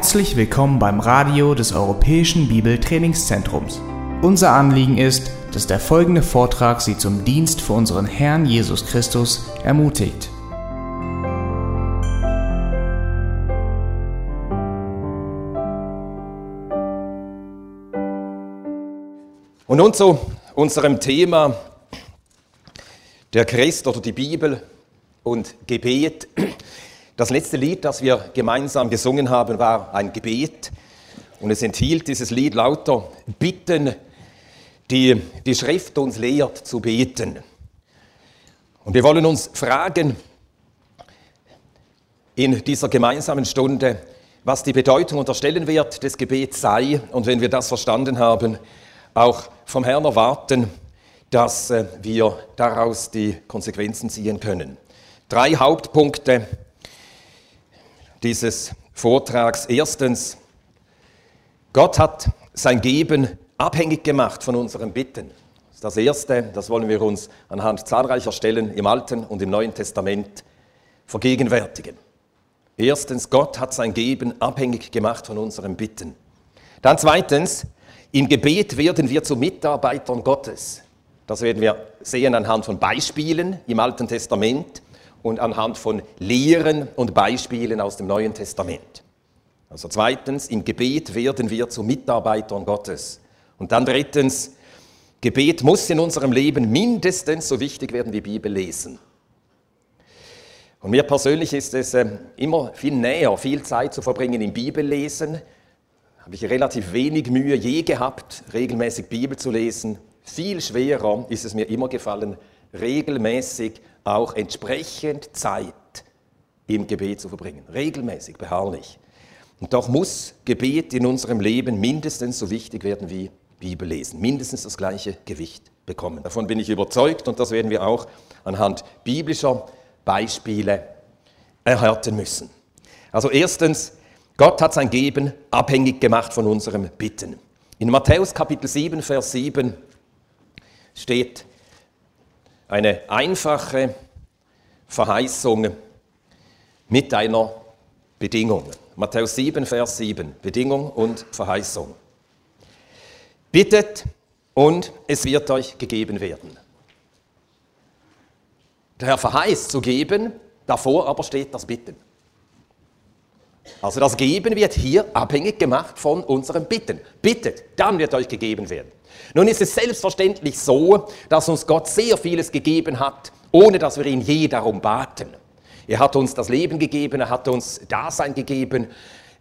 Herzlich willkommen beim Radio des Europäischen Bibeltrainingszentrums. Unser Anliegen ist, dass der folgende Vortrag Sie zum Dienst für unseren Herrn Jesus Christus ermutigt. Und nun zu unserem Thema der Christ oder die Bibel und Gebet. Das letzte Lied, das wir gemeinsam gesungen haben, war ein Gebet. Und es enthielt dieses Lied lauter Bitten, die die Schrift uns lehrt zu beten. Und wir wollen uns fragen in dieser gemeinsamen Stunde, was die Bedeutung und der Stellenwert des Gebets sei. Und wenn wir das verstanden haben, auch vom Herrn erwarten, dass äh, wir daraus die Konsequenzen ziehen können. Drei Hauptpunkte dieses Vortrags. Erstens, Gott hat sein Geben abhängig gemacht von unseren Bitten. Das ist das Erste, das wollen wir uns anhand zahlreicher Stellen im Alten und im Neuen Testament vergegenwärtigen. Erstens, Gott hat sein Geben abhängig gemacht von unseren Bitten. Dann zweitens, im Gebet werden wir zu Mitarbeitern Gottes. Das werden wir sehen anhand von Beispielen im Alten Testament und anhand von Lehren und Beispielen aus dem Neuen Testament. Also zweitens, im Gebet werden wir zu Mitarbeitern Gottes. Und dann drittens, Gebet muss in unserem Leben mindestens so wichtig werden wie Bibel lesen. Und mir persönlich ist es äh, immer viel näher, viel Zeit zu verbringen im Bibellesen. Habe ich relativ wenig Mühe je gehabt, regelmäßig Bibel zu lesen. Viel schwerer ist es mir immer gefallen, regelmäßig auch entsprechend Zeit im Gebet zu verbringen. Regelmäßig, beharrlich. Und doch muss Gebet in unserem Leben mindestens so wichtig werden wie Bibellesen. Mindestens das gleiche Gewicht bekommen. Davon bin ich überzeugt und das werden wir auch anhand biblischer Beispiele erhärten müssen. Also erstens, Gott hat sein Geben abhängig gemacht von unserem Bitten. In Matthäus Kapitel 7, Vers 7 steht, eine einfache Verheißung mit einer Bedingung. Matthäus 7, Vers 7. Bedingung und Verheißung. Bittet und es wird euch gegeben werden. Der Herr verheißt zu geben, davor aber steht das Bitten. Also das Geben wird hier abhängig gemacht von unserem Bitten. Bittet, dann wird euch gegeben werden. Nun ist es selbstverständlich so, dass uns Gott sehr vieles gegeben hat, ohne dass wir ihn je darum baten. Er hat uns das Leben gegeben, er hat uns Dasein gegeben.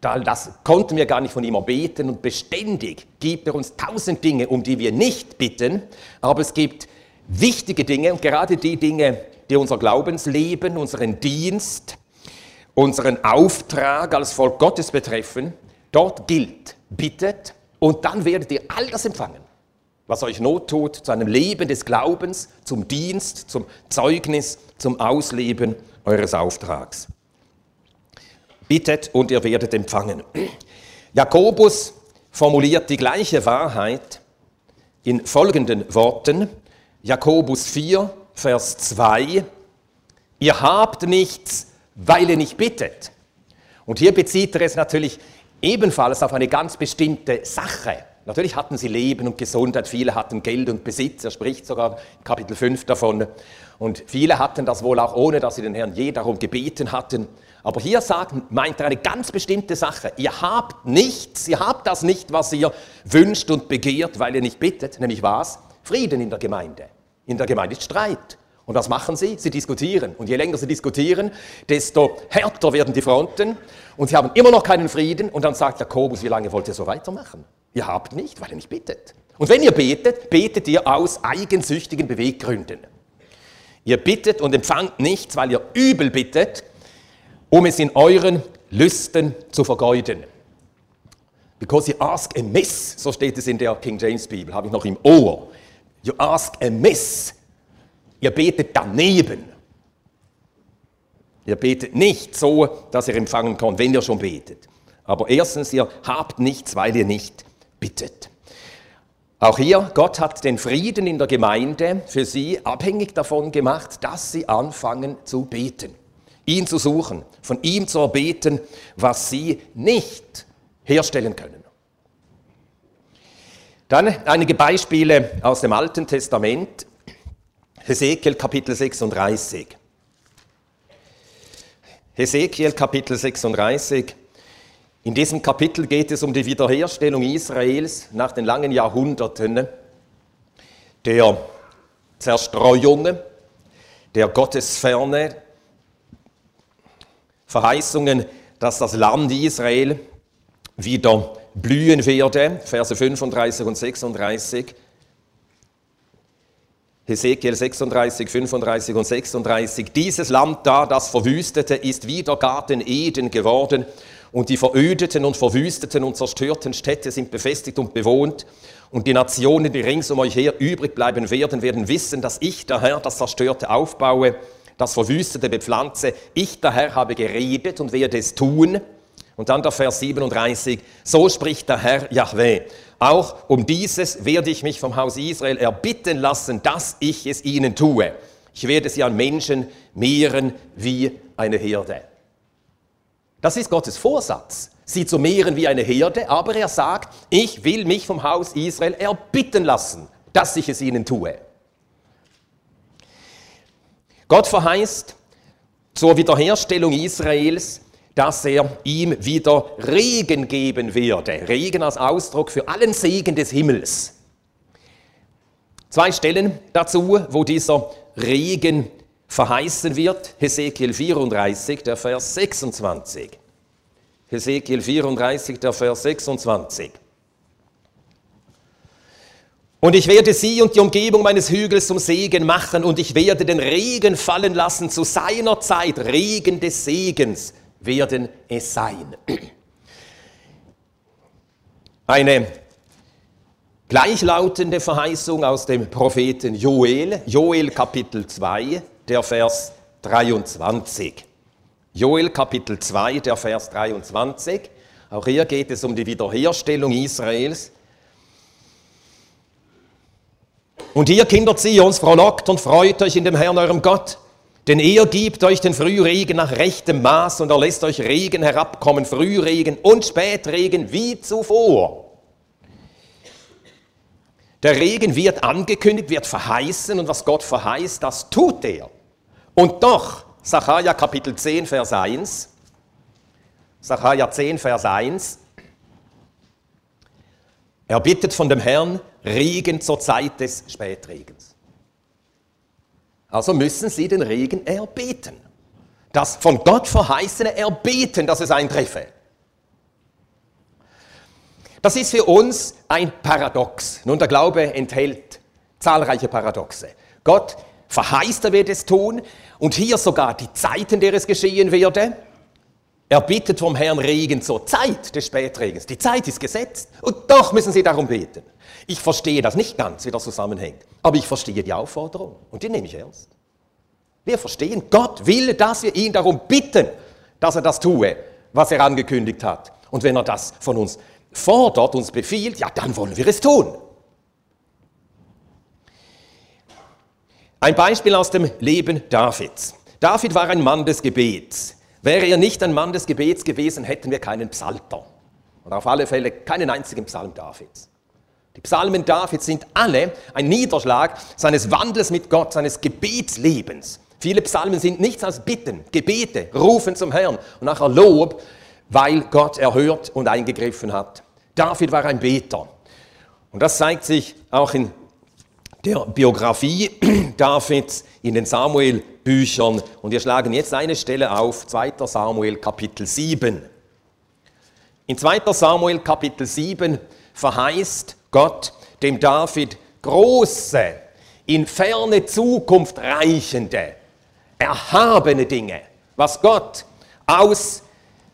Das konnten wir gar nicht von ihm erbeten und beständig gibt er uns tausend Dinge, um die wir nicht bitten, aber es gibt wichtige Dinge und gerade die Dinge, die unser Glaubensleben, unseren Dienst, unseren Auftrag als Volk Gottes betreffen, dort gilt, bittet und dann werdet ihr all das empfangen was euch Not tut, zu einem Leben des Glaubens, zum Dienst, zum Zeugnis, zum Ausleben eures Auftrags. Bittet und ihr werdet empfangen. Jakobus formuliert die gleiche Wahrheit in folgenden Worten. Jakobus 4, Vers 2. Ihr habt nichts, weil ihr nicht bittet. Und hier bezieht er es natürlich ebenfalls auf eine ganz bestimmte Sache. Natürlich hatten sie Leben und Gesundheit, viele hatten Geld und Besitz, er spricht sogar Kapitel 5 davon. Und viele hatten das wohl auch ohne, dass sie den Herrn je darum gebeten hatten. Aber hier sagt, meint er eine ganz bestimmte Sache. Ihr habt nichts, ihr habt das nicht, was ihr wünscht und begehrt, weil ihr nicht bittet, nämlich was? Frieden in der Gemeinde. In der Gemeinde ist Streit. Und was machen sie? Sie diskutieren. Und je länger sie diskutieren, desto härter werden die Fronten. Und sie haben immer noch keinen Frieden. Und dann sagt Jakobus, wie lange wollt ihr so weitermachen? Ihr habt nicht, weil ihr nicht betet. Und wenn ihr betet, betet ihr aus eigensüchtigen Beweggründen. Ihr bittet und empfangt nichts, weil ihr übel bittet, um es in euren Lüsten zu vergeuden. Because you ask amiss, so steht es in der King James Bibel, habe ich noch im Ohr. You ask amiss. Ihr betet daneben. Ihr betet nicht so, dass ihr empfangen könnt, wenn ihr schon betet. Aber erstens, ihr habt nichts, weil ihr nicht bittet. Auch hier, Gott hat den Frieden in der Gemeinde für sie abhängig davon gemacht, dass sie anfangen zu beten, ihn zu suchen, von ihm zu erbeten, was sie nicht herstellen können. Dann einige Beispiele aus dem Alten Testament. Hesekiel Kapitel 36. Hesekiel Kapitel 36. In diesem Kapitel geht es um die Wiederherstellung Israels nach den langen Jahrhunderten der Zerstreuungen, der Gottesferne, Verheißungen, dass das Land Israel wieder blühen werde, Verse 35 und 36. Hesekiel 36, 35 und 36. Dieses Land da, das verwüstete, ist wieder Garten Eden geworden und die verödeten und verwüsteten und zerstörten Städte sind befestigt und bewohnt und die Nationen, die rings um euch her übrig bleiben werden, werden wissen, dass ich, der Herr, das Zerstörte aufbaue, das Verwüstete bepflanze. Ich, der Herr, habe geredet und werde es tun. Und dann der Vers 37, so spricht der Herr Yahweh. Auch um dieses werde ich mich vom Haus Israel erbitten lassen, dass ich es ihnen tue. Ich werde sie an Menschen mehren wie eine Herde. Das ist Gottes Vorsatz, sie zu mehren wie eine Herde, aber er sagt, ich will mich vom Haus Israel erbitten lassen, dass ich es ihnen tue. Gott verheißt zur Wiederherstellung Israels, dass er ihm wieder Regen geben werde. Regen als Ausdruck für allen Segen des Himmels. Zwei Stellen dazu, wo dieser Regen verheißen wird. Hesekiel 34, der Vers 26. Hesekiel 34, der Vers 26. Und ich werde sie und die Umgebung meines Hügels zum Segen machen und ich werde den Regen fallen lassen zu seiner Zeit. Regen des Segens werden es sein. Eine gleichlautende Verheißung aus dem Propheten Joel, Joel Kapitel 2, der Vers 23. Joel Kapitel 2, der Vers 23. Auch hier geht es um die Wiederherstellung Israels. Und ihr Kinder Zions, frohlockt und freut euch in dem Herrn eurem Gott, denn er gibt euch den Frühregen nach rechtem Maß und er lässt euch Regen herabkommen, Frühregen und Spätregen wie zuvor. Der Regen wird angekündigt, wird verheißen und was Gott verheißt, das tut er. Und doch, Sacharja Kapitel 10, Vers 1, Sacharja 10, Vers 1, er bittet von dem Herrn Regen zur Zeit des Spätregens. Also müssen sie den Regen erbeten. Das von Gott verheißene Erbeten, dass es eintreffe. Das ist für uns ein Paradox. Nun, der Glaube enthält zahlreiche Paradoxe. Gott verheißt, er wird es tun, und hier sogar die Zeit, in der es geschehen werde. Er bittet vom Herrn Regen zur Zeit des Spätregens. Die Zeit ist gesetzt und doch müssen sie darum beten. Ich verstehe das nicht ganz, wie das zusammenhängt, aber ich verstehe die Aufforderung und die nehme ich ernst. Wir verstehen, Gott will, dass wir ihn darum bitten, dass er das tue, was er angekündigt hat. Und wenn er das von uns fordert, uns befiehlt, ja, dann wollen wir es tun. Ein Beispiel aus dem Leben Davids. David war ein Mann des Gebets. Wäre er nicht ein Mann des Gebets gewesen, hätten wir keinen Psalter. Und auf alle Fälle keinen einzigen Psalm Davids. Die Psalmen Davids sind alle ein Niederschlag seines Wandels mit Gott, seines Gebetslebens. Viele Psalmen sind nichts als Bitten, Gebete, Rufen zum Herrn und nachher Lob, weil Gott erhört und eingegriffen hat. David war ein Beter. Und das zeigt sich auch in der Biografie Davids in den Samuel-Büchern. Und wir schlagen jetzt eine Stelle auf, 2. Samuel Kapitel 7. In 2. Samuel Kapitel 7 verheißt Gott dem David große, in ferne Zukunft reichende, erhabene Dinge, was Gott aus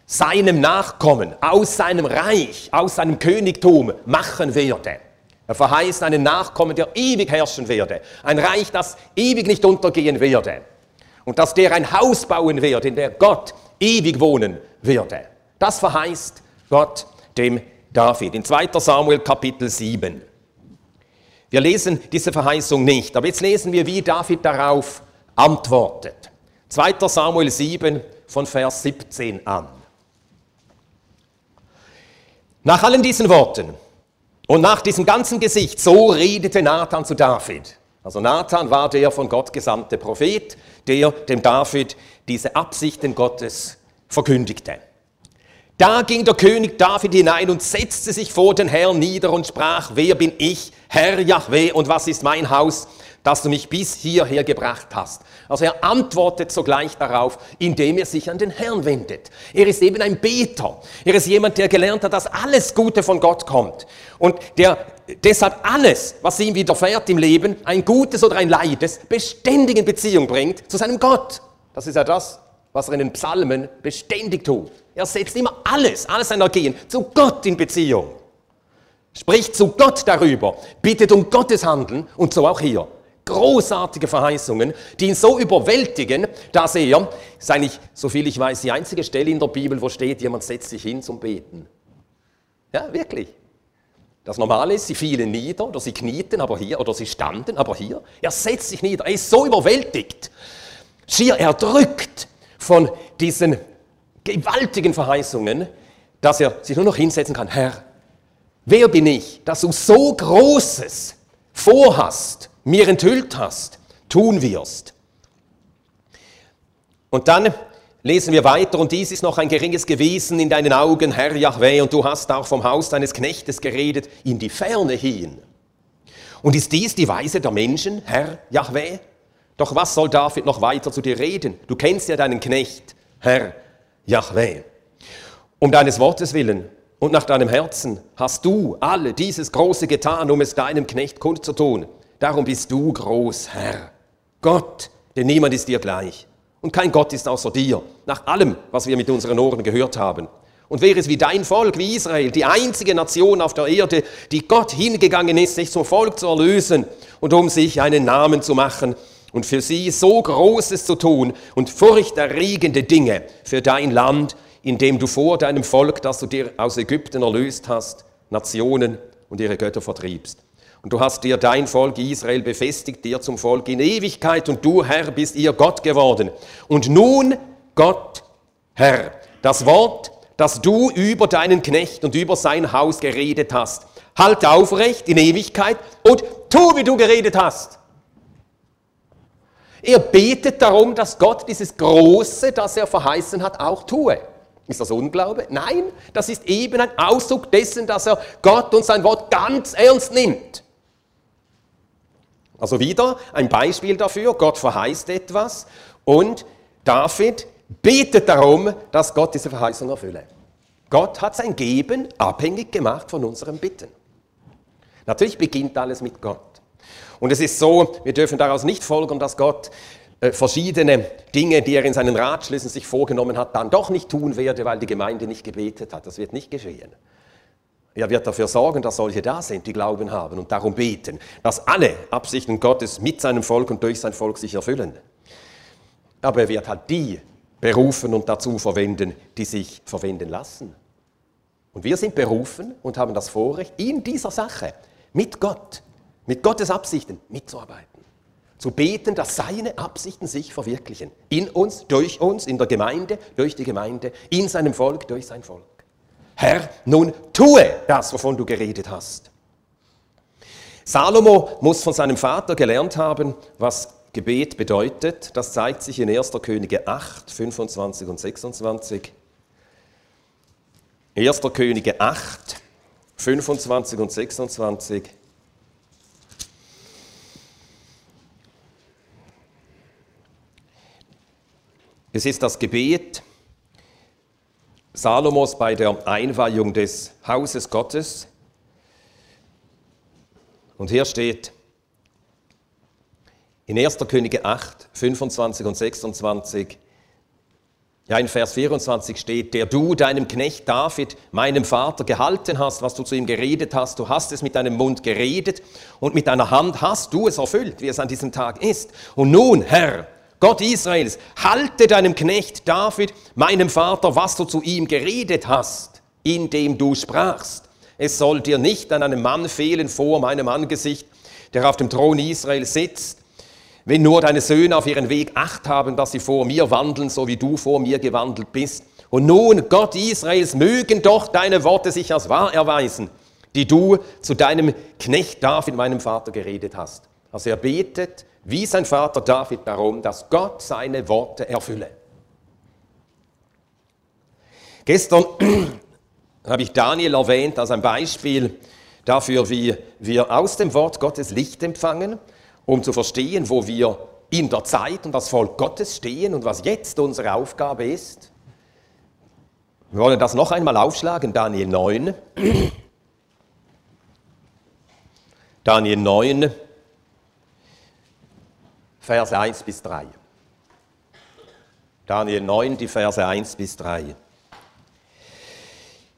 seinem Nachkommen, aus seinem Reich, aus seinem Königtum machen werde. Er verheißt einen Nachkommen, der ewig herrschen werde. Ein Reich, das ewig nicht untergehen werde. Und dass der ein Haus bauen wird, in der Gott ewig wohnen werde. Das verheißt Gott dem David in 2 Samuel Kapitel 7. Wir lesen diese Verheißung nicht, aber jetzt lesen wir, wie David darauf antwortet. 2 Samuel 7 von Vers 17 an. Nach allen diesen Worten und nach diesem ganzen Gesicht, so redete Nathan zu David. Also Nathan war der von Gott gesandte Prophet, der dem David diese Absichten Gottes verkündigte. Da ging der König David hinein und setzte sich vor den Herrn nieder und sprach, wer bin ich, Herr Yahweh, und was ist mein Haus, dass du mich bis hierher gebracht hast. Also er antwortet sogleich darauf, indem er sich an den Herrn wendet. Er ist eben ein Beter. Er ist jemand, der gelernt hat, dass alles Gute von Gott kommt. Und der deshalb alles, was ihm widerfährt im Leben, ein gutes oder ein leides, beständig in Beziehung bringt zu seinem Gott. Das ist ja das, was er in den Psalmen beständig tut. Er setzt immer alles, alles sein Ergehen zu Gott in Beziehung. Spricht zu Gott darüber, bittet um Gottes Handeln und so auch hier. Großartige Verheißungen, die ihn so überwältigen, dass er, ist eigentlich, soviel ich weiß, die einzige Stelle in der Bibel, wo steht, jemand setzt sich hin zum Beten. Ja, wirklich. Das Normale ist, sie fielen nieder oder sie knieten, aber hier, oder sie standen, aber hier. Er setzt sich nieder, er ist so überwältigt, schier erdrückt von diesen gewaltigen Verheißungen, dass er sich nur noch hinsetzen kann, Herr, wer bin ich, dass du so Großes vorhast, mir enthüllt hast, tun wirst. Und dann lesen wir weiter, und dies ist noch ein geringes Gewesen in deinen Augen, Herr Yahweh, und du hast auch vom Haus deines Knechtes geredet, in die Ferne hin. Und ist dies die Weise der Menschen, Herr Yahweh? Doch was soll David noch weiter zu dir reden? Du kennst ja deinen Knecht, Herr Yahweh. Um deines Wortes willen und nach deinem Herzen hast du alle dieses Große getan, um es deinem Knecht kundzutun. Darum bist du groß, Herr. Gott, denn niemand ist dir gleich. Und kein Gott ist außer dir, nach allem, was wir mit unseren Ohren gehört haben. Und wäre es wie dein Volk, wie Israel, die einzige Nation auf der Erde, die Gott hingegangen ist, sich zum Volk zu erlösen und um sich einen Namen zu machen, und für sie so Großes zu tun und furchterregende Dinge für dein Land, in dem du vor deinem Volk, das du dir aus Ägypten erlöst hast, Nationen und ihre Götter vertriebst. Und du hast dir dein Volk Israel befestigt, dir zum Volk in Ewigkeit, und du, Herr, bist ihr Gott geworden. Und nun, Gott, Herr, das Wort, das du über deinen Knecht und über sein Haus geredet hast, halte aufrecht in Ewigkeit und tu, wie du geredet hast. Er betet darum, dass Gott dieses Große, das er verheißen hat, auch tue. Ist das Unglaube? Nein, das ist eben ein Ausdruck dessen, dass er Gott und sein Wort ganz ernst nimmt. Also wieder ein Beispiel dafür, Gott verheißt etwas und David betet darum, dass Gott diese Verheißung erfülle. Gott hat sein Geben abhängig gemacht von unserem Bitten. Natürlich beginnt alles mit Gott. Und es ist so, wir dürfen daraus nicht folgern, dass Gott äh, verschiedene Dinge, die er in seinen Ratschlüssen sich vorgenommen hat, dann doch nicht tun werde, weil die Gemeinde nicht gebetet hat. Das wird nicht geschehen. Er wird dafür sorgen, dass solche da sind, die Glauben haben und darum beten, dass alle Absichten Gottes mit seinem Volk und durch sein Volk sich erfüllen. Aber er wird halt die berufen und dazu verwenden, die sich verwenden lassen. Und wir sind berufen und haben das Vorrecht, in dieser Sache mit Gott mit Gottes Absichten mitzuarbeiten. Zu beten, dass seine Absichten sich verwirklichen. In uns, durch uns, in der Gemeinde, durch die Gemeinde, in seinem Volk, durch sein Volk. Herr, nun tue das, wovon du geredet hast. Salomo muss von seinem Vater gelernt haben, was Gebet bedeutet. Das zeigt sich in 1. Könige 8, 25 und 26. 1. Könige 8, 25 und 26. Es ist das Gebet Salomos bei der Einweihung des Hauses Gottes. Und hier steht in 1. Könige 8, 25 und 26, ja in Vers 24 steht, der du deinem Knecht David, meinem Vater, gehalten hast, was du zu ihm geredet hast, du hast es mit deinem Mund geredet und mit deiner Hand hast du es erfüllt, wie es an diesem Tag ist. Und nun, Herr, Gott Israels, halte deinem Knecht David, meinem Vater, was du zu ihm geredet hast, indem du sprachst. Es soll dir nicht an einem Mann fehlen vor meinem Angesicht, der auf dem Thron Israel sitzt, wenn nur deine Söhne auf ihren Weg acht haben, dass sie vor mir wandeln, so wie du vor mir gewandelt bist, Und nun, Gott Israels, mögen doch deine Worte sich als wahr erweisen, die du zu deinem Knecht David, meinem Vater, geredet hast. Also er betet wie sein Vater David darum, dass Gott seine Worte erfülle. Gestern habe ich Daniel erwähnt als ein Beispiel dafür, wie wir aus dem Wort Gottes Licht empfangen, um zu verstehen, wo wir in der Zeit und das Volk Gottes stehen und was jetzt unsere Aufgabe ist. Wir wollen das noch einmal aufschlagen, Daniel 9. Daniel 9, Verse 1 bis 3. Daniel 9, die Verse 1 bis 3.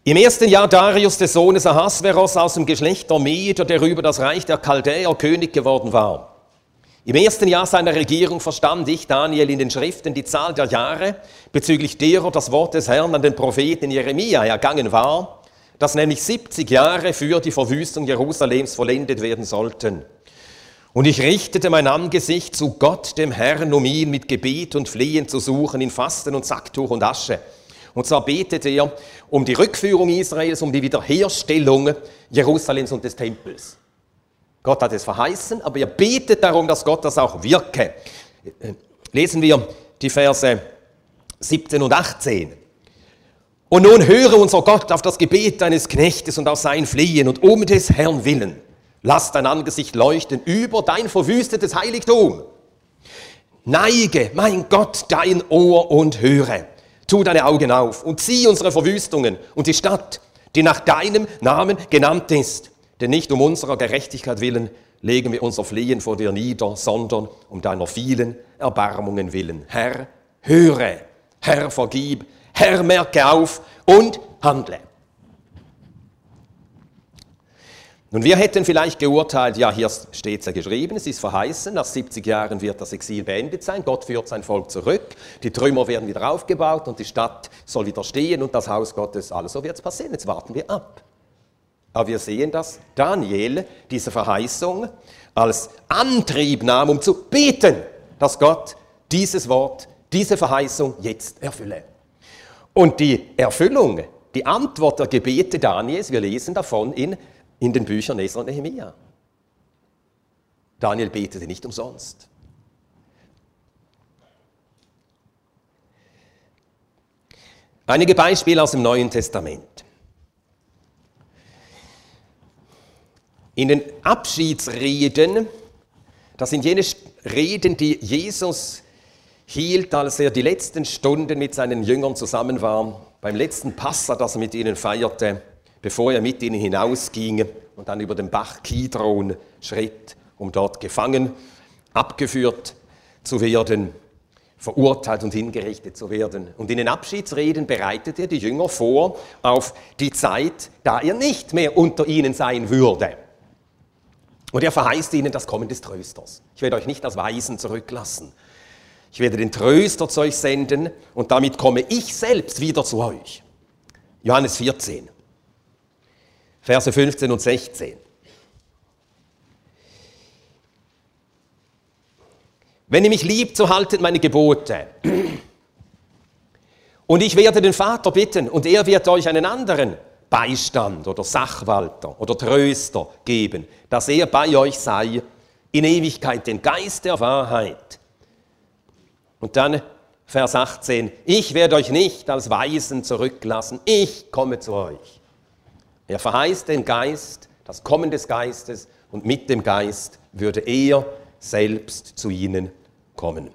Im ersten Jahr Darius des Sohnes Ahasveros aus dem Geschlecht der Meder, der über das Reich der Chaldäer König geworden war. Im ersten Jahr seiner Regierung verstand ich, Daniel, in den Schriften die Zahl der Jahre, bezüglich derer das Wort des Herrn an den Propheten Jeremia ergangen war, dass nämlich 70 Jahre für die Verwüstung Jerusalems vollendet werden sollten. Und ich richtete mein Angesicht zu Gott, dem Herrn, um ihn mit Gebet und Flehen zu suchen, in Fasten und Sacktuch und Asche. Und zwar betete er um die Rückführung Israels, um die Wiederherstellung Jerusalems und des Tempels. Gott hat es verheißen, aber er betet darum, dass Gott das auch wirke. Lesen wir die Verse 17 und 18. Und nun höre unser Gott auf das Gebet deines Knechtes und auf sein Flehen und um des Herrn willen. Lass dein Angesicht leuchten über dein verwüstetes Heiligtum. Neige, mein Gott, dein Ohr und höre. Tu deine Augen auf und zieh unsere Verwüstungen und die Stadt, die nach deinem Namen genannt ist. Denn nicht um unserer Gerechtigkeit willen legen wir unser Flehen vor dir nieder, sondern um deiner vielen Erbarmungen willen. Herr, höre, Herr, vergib, Herr, merke auf und handle. Nun, wir hätten vielleicht geurteilt, ja, hier steht es ja geschrieben, es ist verheißen, nach 70 Jahren wird das Exil beendet sein, Gott führt sein Volk zurück, die Trümmer werden wieder aufgebaut und die Stadt soll wieder stehen und das Haus Gottes, alles so wird es passieren, jetzt warten wir ab. Aber wir sehen, dass Daniel diese Verheißung als Antrieb nahm, um zu beten, dass Gott dieses Wort, diese Verheißung jetzt erfülle. Und die Erfüllung, die Antwort der Gebete Daniels, wir lesen davon in in den Büchern Esra und Nehemiah. Daniel betete nicht umsonst. Einige Beispiele aus dem Neuen Testament. In den Abschiedsreden, das sind jene Reden, die Jesus hielt, als er die letzten Stunden mit seinen Jüngern zusammen war, beim letzten Passa, das er mit ihnen feierte, bevor er mit ihnen hinausging und dann über den Bach Kidron schritt, um dort gefangen, abgeführt zu werden, verurteilt und hingerichtet zu werden. Und in den Abschiedsreden bereitet er die Jünger vor auf die Zeit, da er nicht mehr unter ihnen sein würde. Und er verheißt ihnen das Kommen des Trösters. Ich werde euch nicht als Weisen zurücklassen. Ich werde den Tröster zu euch senden und damit komme ich selbst wieder zu euch. Johannes 14. Verse 15 und 16. Wenn ihr mich liebt, so haltet meine Gebote. Und ich werde den Vater bitten und er wird euch einen anderen Beistand oder Sachwalter oder Tröster geben, dass er bei euch sei in Ewigkeit, den Geist der Wahrheit. Und dann Vers 18, ich werde euch nicht als Weisen zurücklassen, ich komme zu euch. Er verheißt den Geist, das Kommen des Geistes und mit dem Geist würde er selbst zu ihnen kommen.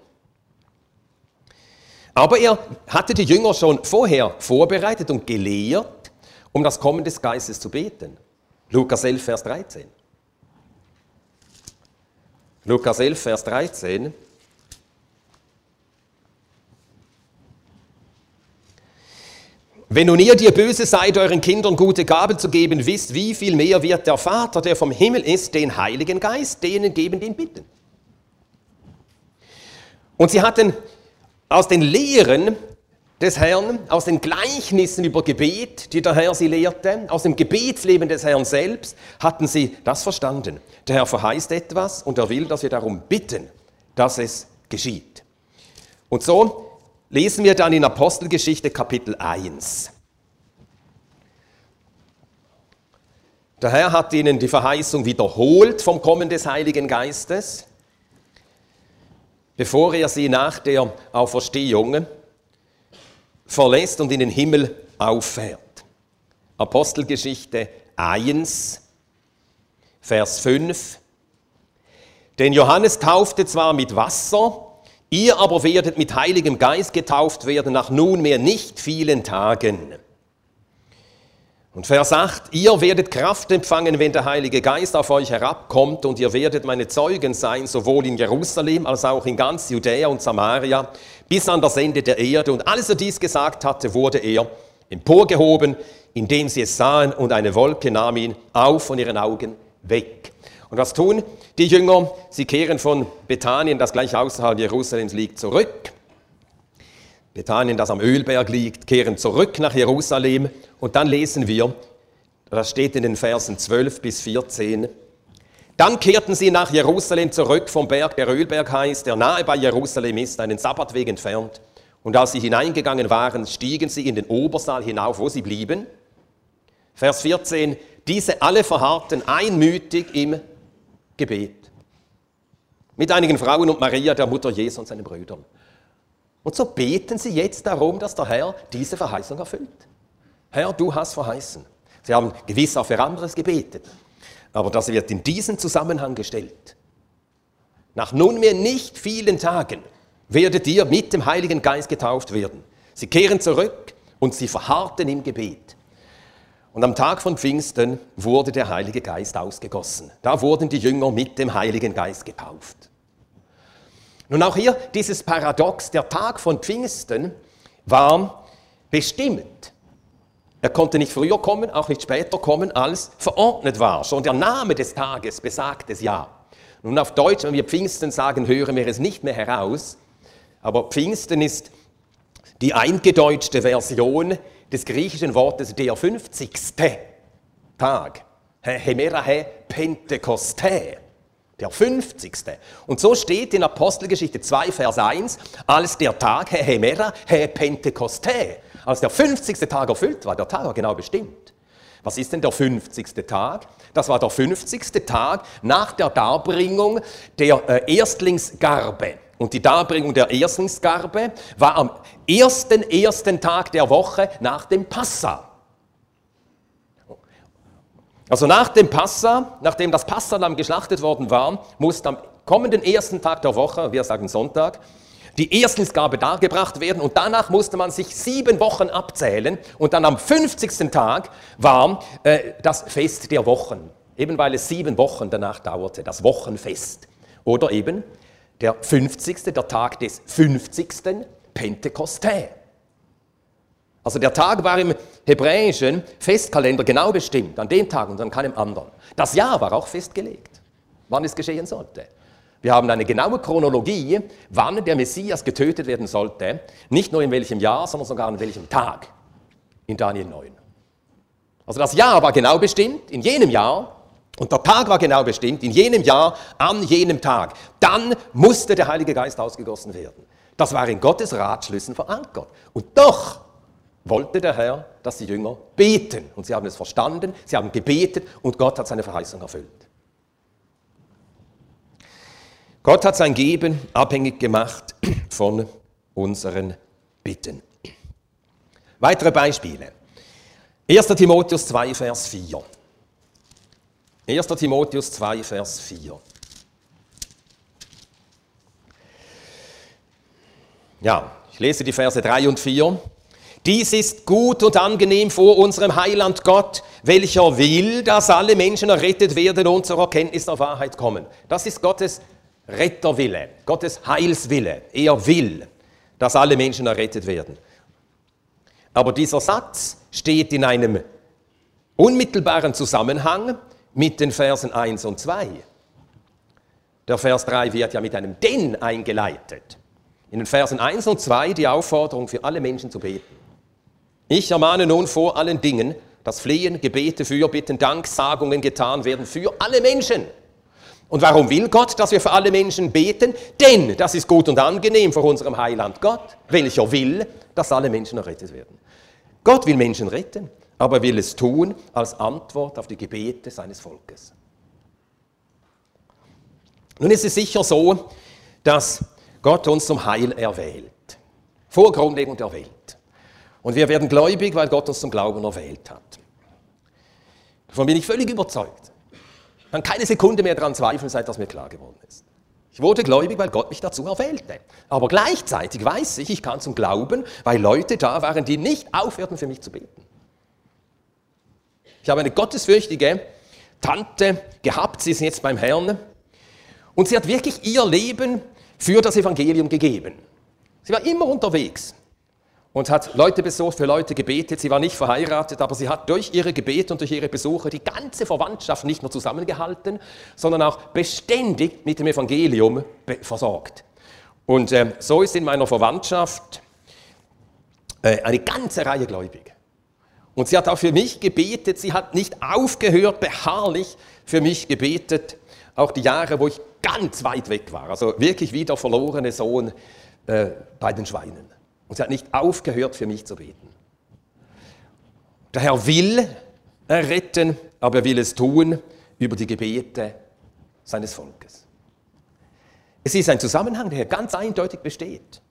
Aber er hatte die Jünger schon vorher vorbereitet und gelehrt, um das Kommen des Geistes zu beten. Lukas 11, Vers 13. Lukas 11, Vers 13. Wenn nun ihr, die böse seid, euren Kindern gute Gaben zu geben wisst, wie viel mehr wird der Vater, der vom Himmel ist, den Heiligen Geist denen geben, den bitten. Und sie hatten aus den Lehren des Herrn, aus den Gleichnissen über Gebet, die der Herr sie lehrte, aus dem Gebetsleben des Herrn selbst, hatten sie das verstanden. Der Herr verheißt etwas und er will, dass wir darum bitten, dass es geschieht. Und so lesen wir dann in Apostelgeschichte Kapitel 1. Der Herr hat ihnen die Verheißung wiederholt vom Kommen des Heiligen Geistes, bevor er sie nach der Auferstehung verlässt und in den Himmel auffährt. Apostelgeschichte 1, Vers 5. Denn Johannes taufte zwar mit Wasser, ihr aber werdet mit Heiligem Geist getauft werden nach nunmehr nicht vielen Tagen. Und Vers 8, ihr werdet Kraft empfangen, wenn der Heilige Geist auf euch herabkommt und ihr werdet meine Zeugen sein, sowohl in Jerusalem als auch in ganz Judäa und Samaria, bis an das Ende der Erde. Und als er dies gesagt hatte, wurde er emporgehoben, indem sie es sahen und eine Wolke nahm ihn auf von ihren Augen weg. Und was tun die Jünger? Sie kehren von Bethanien, das gleich außerhalb Jerusalems liegt, zurück. Bethanien, das am Ölberg liegt, kehren zurück nach Jerusalem. Und dann lesen wir, das steht in den Versen 12 bis 14, dann kehrten sie nach Jerusalem zurück vom Berg, der Ölberg heißt, der nahe bei Jerusalem ist, einen Sabbatweg entfernt. Und als sie hineingegangen waren, stiegen sie in den Obersaal hinauf, wo sie blieben. Vers 14, diese alle verharrten einmütig im Gebet. Mit einigen Frauen und Maria, der Mutter Jesu und seinen Brüdern. Und so beten sie jetzt darum, dass der Herr diese Verheißung erfüllt. Herr, du hast verheißen. Sie haben gewiss auch für anderes gebetet. Aber das wird in diesen Zusammenhang gestellt. Nach nunmehr nicht vielen Tagen werdet ihr mit dem Heiligen Geist getauft werden. Sie kehren zurück und sie verharrten im Gebet. Und am Tag von Pfingsten wurde der Heilige Geist ausgegossen. Da wurden die Jünger mit dem Heiligen Geist getauft. Nun auch hier dieses Paradox, der Tag von Pfingsten war bestimmt. Er konnte nicht früher kommen, auch nicht später kommen, als verordnet war. Schon der Name des Tages besagt es ja. Nun auf Deutsch, wenn wir Pfingsten sagen, hören wir es nicht mehr heraus. Aber Pfingsten ist die eingedeutschte Version des griechischen Wortes der 50. Tag. Hemerahe Pentekoste. Der 50. Und so steht in Apostelgeschichte 2, Vers 1, als der Tag, Hemera, Pentekoste, als der 50. Tag erfüllt war, der Tag war genau bestimmt. Was ist denn der 50. Tag? Das war der 50. Tag nach der Darbringung der äh, Erstlingsgarbe. Und die Darbringung der Erstlingsgarbe war am ersten, ersten Tag der Woche nach dem Passa. Also nach dem Passa, nachdem das Passalam geschlachtet worden war, musste am kommenden ersten Tag der Woche, wir sagen Sonntag, die Erstlingsgabe dargebracht werden und danach musste man sich sieben Wochen abzählen und dann am 50. Tag war äh, das Fest der Wochen, eben weil es sieben Wochen danach dauerte, das Wochenfest. Oder eben der 50., der Tag des 50. Pentekoste. Also der Tag war im hebräischen Festkalender genau bestimmt, an dem Tag und an keinem anderen. Das Jahr war auch festgelegt, wann es geschehen sollte. Wir haben eine genaue Chronologie, wann der Messias getötet werden sollte, nicht nur in welchem Jahr, sondern sogar an welchem Tag in Daniel 9. Also das Jahr war genau bestimmt, in jenem Jahr und der Tag war genau bestimmt, in jenem Jahr, an jenem Tag. Dann musste der Heilige Geist ausgegossen werden. Das war in Gottes Ratschlüssen verankert. Und doch wollte der Herr, dass die Jünger beten. Und sie haben es verstanden, sie haben gebetet und Gott hat seine Verheißung erfüllt. Gott hat sein Geben abhängig gemacht von unseren Bitten. Weitere Beispiele. 1. Timotheus 2, Vers 4. 1. Timotheus 2, Vers 4. Ja, ich lese die Verse 3 und 4. Dies ist gut und angenehm vor unserem Heiland Gott, welcher will, dass alle Menschen errettet werden und zur Erkenntnis der Wahrheit kommen. Das ist Gottes Retterwille, Gottes Heilswille. Er will, dass alle Menschen errettet werden. Aber dieser Satz steht in einem unmittelbaren Zusammenhang mit den Versen 1 und 2. Der Vers 3 wird ja mit einem Denn eingeleitet. In den Versen 1 und 2 die Aufforderung für alle Menschen zu beten. Ich ermahne nun vor allen Dingen, dass Flehen, Gebete, Fürbitten, Danksagungen getan werden für alle Menschen. Und warum will Gott, dass wir für alle Menschen beten? Denn das ist gut und angenehm vor unserem Heiland Gott, welcher will, dass alle Menschen errettet werden. Gott will Menschen retten, aber will es tun als Antwort auf die Gebete seines Volkes. Nun ist es sicher so, dass Gott uns zum Heil erwählt. Vor Grundlegung der Welt. Und wir werden gläubig, weil Gott uns zum Glauben erwählt hat. Davon bin ich völlig überzeugt. Ich kann keine Sekunde mehr daran zweifeln, seit das mir klar geworden ist. Ich wurde gläubig, weil Gott mich dazu erwählte. Aber gleichzeitig weiß ich, ich kann zum Glauben, weil Leute da waren, die nicht aufhörten, für mich zu beten. Ich habe eine gottesfürchtige Tante gehabt, sie ist jetzt beim Herrn, und sie hat wirklich ihr Leben für das Evangelium gegeben. Sie war immer unterwegs und hat Leute besucht, für Leute gebetet. Sie war nicht verheiratet, aber sie hat durch ihre Gebete und durch ihre Besuche die ganze Verwandtschaft nicht nur zusammengehalten, sondern auch beständig mit dem Evangelium versorgt. Und äh, so ist in meiner Verwandtschaft äh, eine ganze Reihe gläubig. Und sie hat auch für mich gebetet, sie hat nicht aufgehört, beharrlich für mich gebetet, auch die Jahre, wo ich ganz weit weg war, also wirklich wie der verlorene Sohn äh, bei den Schweinen. Und sie hat nicht aufgehört, für mich zu beten. Der Herr will retten, aber er will es tun über die Gebete seines Volkes. Es ist ein Zusammenhang, der ganz eindeutig besteht.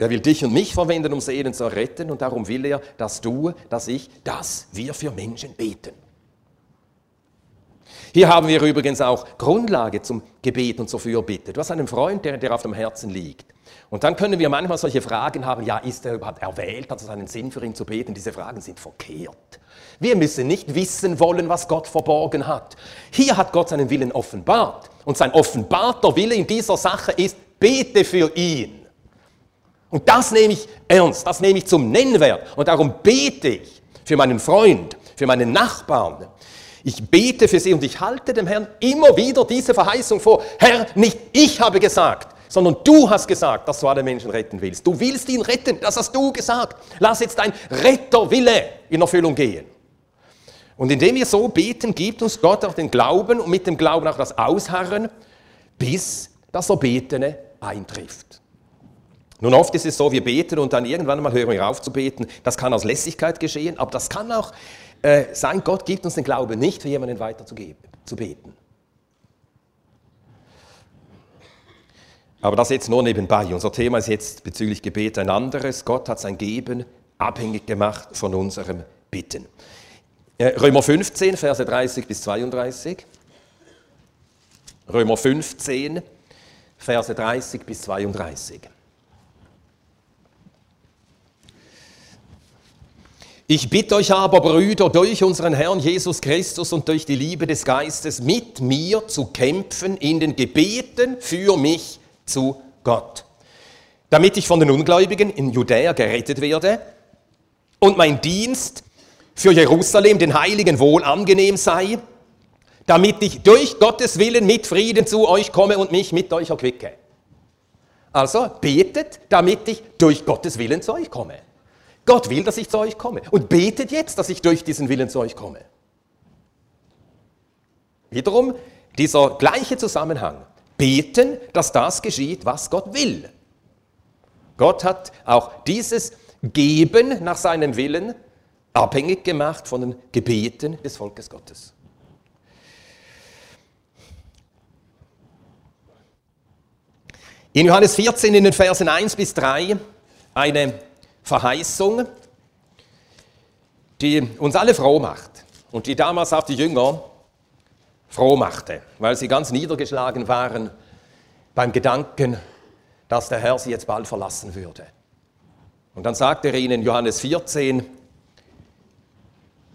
Er will dich und mich verwenden, um Seelen zu retten und darum will er, dass du, dass ich, dass wir für Menschen beten. Hier haben wir übrigens auch Grundlage zum Gebet und zur Fürbitte. Du hast einen Freund, der, der auf dem Herzen liegt. Und dann können wir manchmal solche Fragen haben, ja, ist er überhaupt erwählt, hat es einen Sinn für ihn zu beten? Diese Fragen sind verkehrt. Wir müssen nicht wissen wollen, was Gott verborgen hat. Hier hat Gott seinen Willen offenbart. Und sein offenbarter Wille in dieser Sache ist, bete für ihn. Und das nehme ich ernst, das nehme ich zum Nennwert. Und darum bete ich für meinen Freund, für meinen Nachbarn. Ich bete für sie und ich halte dem Herrn immer wieder diese Verheißung vor. Herr, nicht ich habe gesagt, sondern du hast gesagt, dass du alle Menschen retten willst. Du willst ihn retten, das hast du gesagt. Lass jetzt dein Retterwille in Erfüllung gehen. Und indem wir so beten, gibt uns Gott auch den Glauben und mit dem Glauben auch das Ausharren, bis das Erbetene eintrifft. Nun oft ist es so, wir beten und dann irgendwann mal hören wir auf zu beten. Das kann aus Lässigkeit geschehen, aber das kann auch äh, sein, Gott gibt uns den Glauben nicht, für jemanden weiterzugeben, zu beten. Aber das jetzt nur nebenbei. Unser Thema ist jetzt bezüglich Gebet ein anderes. Gott hat sein Geben abhängig gemacht von unserem Bitten. Äh, Römer 15, Verse 30 bis 32. Römer 15, Verse 30 bis 32. Ich bitte euch aber, Brüder, durch unseren Herrn Jesus Christus und durch die Liebe des Geistes mit mir zu kämpfen in den Gebeten für mich zu Gott, damit ich von den Ungläubigen in Judäa gerettet werde und mein Dienst für Jerusalem den Heiligen wohl angenehm sei, damit ich durch Gottes Willen mit Frieden zu euch komme und mich mit euch erquicke. Also betet, damit ich durch Gottes Willen zu euch komme. Gott will, dass ich zu euch komme. Und betet jetzt, dass ich durch diesen Willen zu euch komme. Wiederum dieser gleiche Zusammenhang beten, dass das geschieht, was Gott will. Gott hat auch dieses Geben nach seinem Willen abhängig gemacht von den Gebeten des Volkes Gottes. In Johannes 14 in den Versen 1 bis 3 eine Verheißung, die uns alle froh macht und die damals auch die Jünger froh machte, weil sie ganz niedergeschlagen waren beim Gedanken, dass der Herr sie jetzt bald verlassen würde. Und dann sagt er ihnen Johannes 14,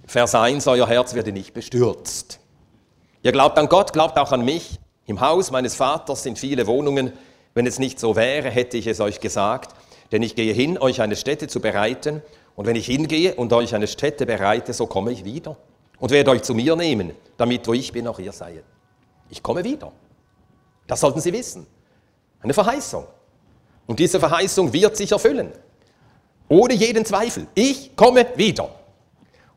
Vers 1, euer Herz werde nicht bestürzt. Ihr glaubt an Gott, glaubt auch an mich. Im Haus meines Vaters sind viele Wohnungen. Wenn es nicht so wäre, hätte ich es euch gesagt. Denn ich gehe hin, euch eine Stätte zu bereiten. Und wenn ich hingehe und euch eine Stätte bereite, so komme ich wieder und werde euch zu mir nehmen, damit wo ich bin, auch ihr seid. Ich komme wieder. Das sollten Sie wissen. Eine Verheißung. Und diese Verheißung wird sich erfüllen. Ohne jeden Zweifel. Ich komme wieder.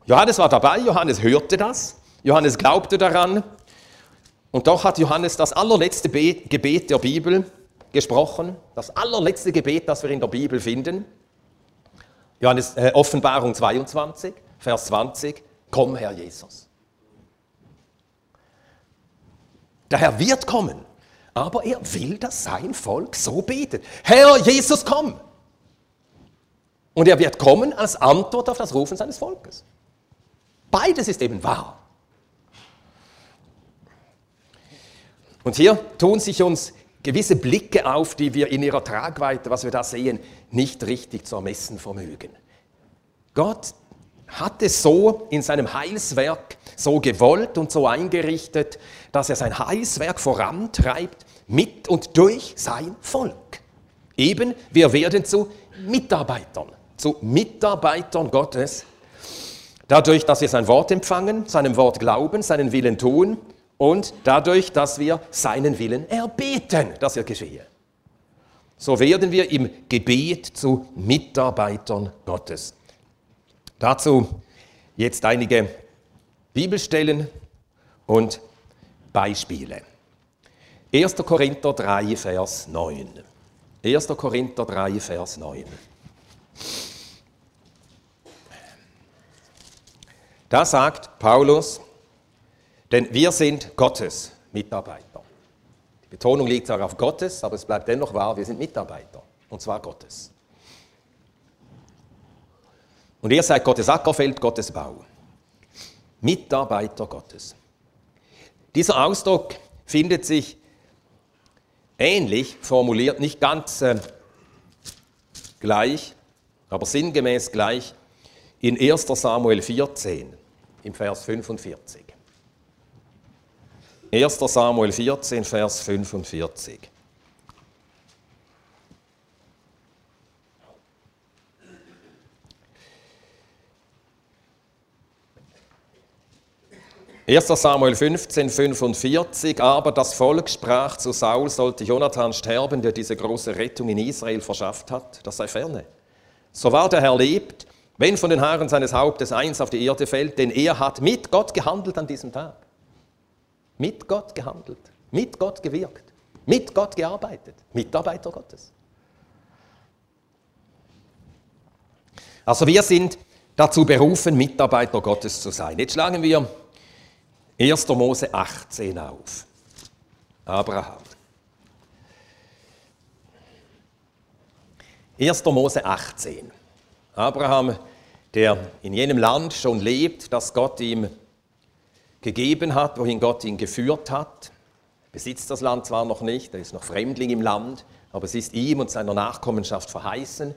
Johannes war dabei, Johannes hörte das, Johannes glaubte daran Und doch hat Johannes das allerletzte Gebet der Bibel gesprochen, das allerletzte Gebet, das wir in der Bibel finden. Johannes äh, Offenbarung 22, Vers 20, komm Herr Jesus. Der Herr wird kommen, aber er will, dass sein Volk so betet. Herr Jesus, komm! Und er wird kommen als Antwort auf das Rufen seines Volkes. Beides ist eben wahr. Und hier tun sich uns gewisse Blicke auf, die wir in ihrer Tragweite, was wir da sehen, nicht richtig zu ermessen vermögen. Gott hat es so in seinem Heilswerk so gewollt und so eingerichtet, dass er sein Heilswerk vorantreibt mit und durch sein Volk. Eben, wir werden zu Mitarbeitern, zu Mitarbeitern Gottes, dadurch, dass wir sein Wort empfangen, seinem Wort glauben, seinen Willen tun und dadurch, dass wir seinen Willen erbeten, dass er geschehe. So werden wir im Gebet zu Mitarbeitern Gottes. Dazu jetzt einige Bibelstellen und Beispiele. 1. Korinther 3, Vers 9. 1. Korinther 3, Vers 9. Da sagt Paulus, denn wir sind Gottes Mitarbeiter. Die Betonung liegt zwar auf Gottes, aber es bleibt dennoch wahr, wir sind Mitarbeiter. Und zwar Gottes. Und ihr seid Gottes Ackerfeld, Gottes Bau. Mitarbeiter Gottes. Dieser Ausdruck findet sich ähnlich formuliert, nicht ganz äh, gleich, aber sinngemäß gleich in 1 Samuel 14 im Vers 45. 1 Samuel 14, Vers 45. Erster Samuel 15, 45, aber das Volk sprach zu Saul, sollte Jonathan sterben, der diese große Rettung in Israel verschafft hat, das sei ferne. So war der Herr lebt, wenn von den Haaren seines Hauptes eins auf die Erde fällt, denn er hat mit Gott gehandelt an diesem Tag mit Gott gehandelt, mit Gott gewirkt, mit Gott gearbeitet, Mitarbeiter Gottes. Also wir sind dazu berufen, Mitarbeiter Gottes zu sein. Jetzt schlagen wir 1. Mose 18 auf. Abraham. 1. Mose 18. Abraham, der in jenem Land schon lebt, das Gott ihm gegeben hat, wohin Gott ihn geführt hat. Er besitzt das Land zwar noch nicht, er ist noch Fremdling im Land, aber es ist ihm und seiner Nachkommenschaft verheißen.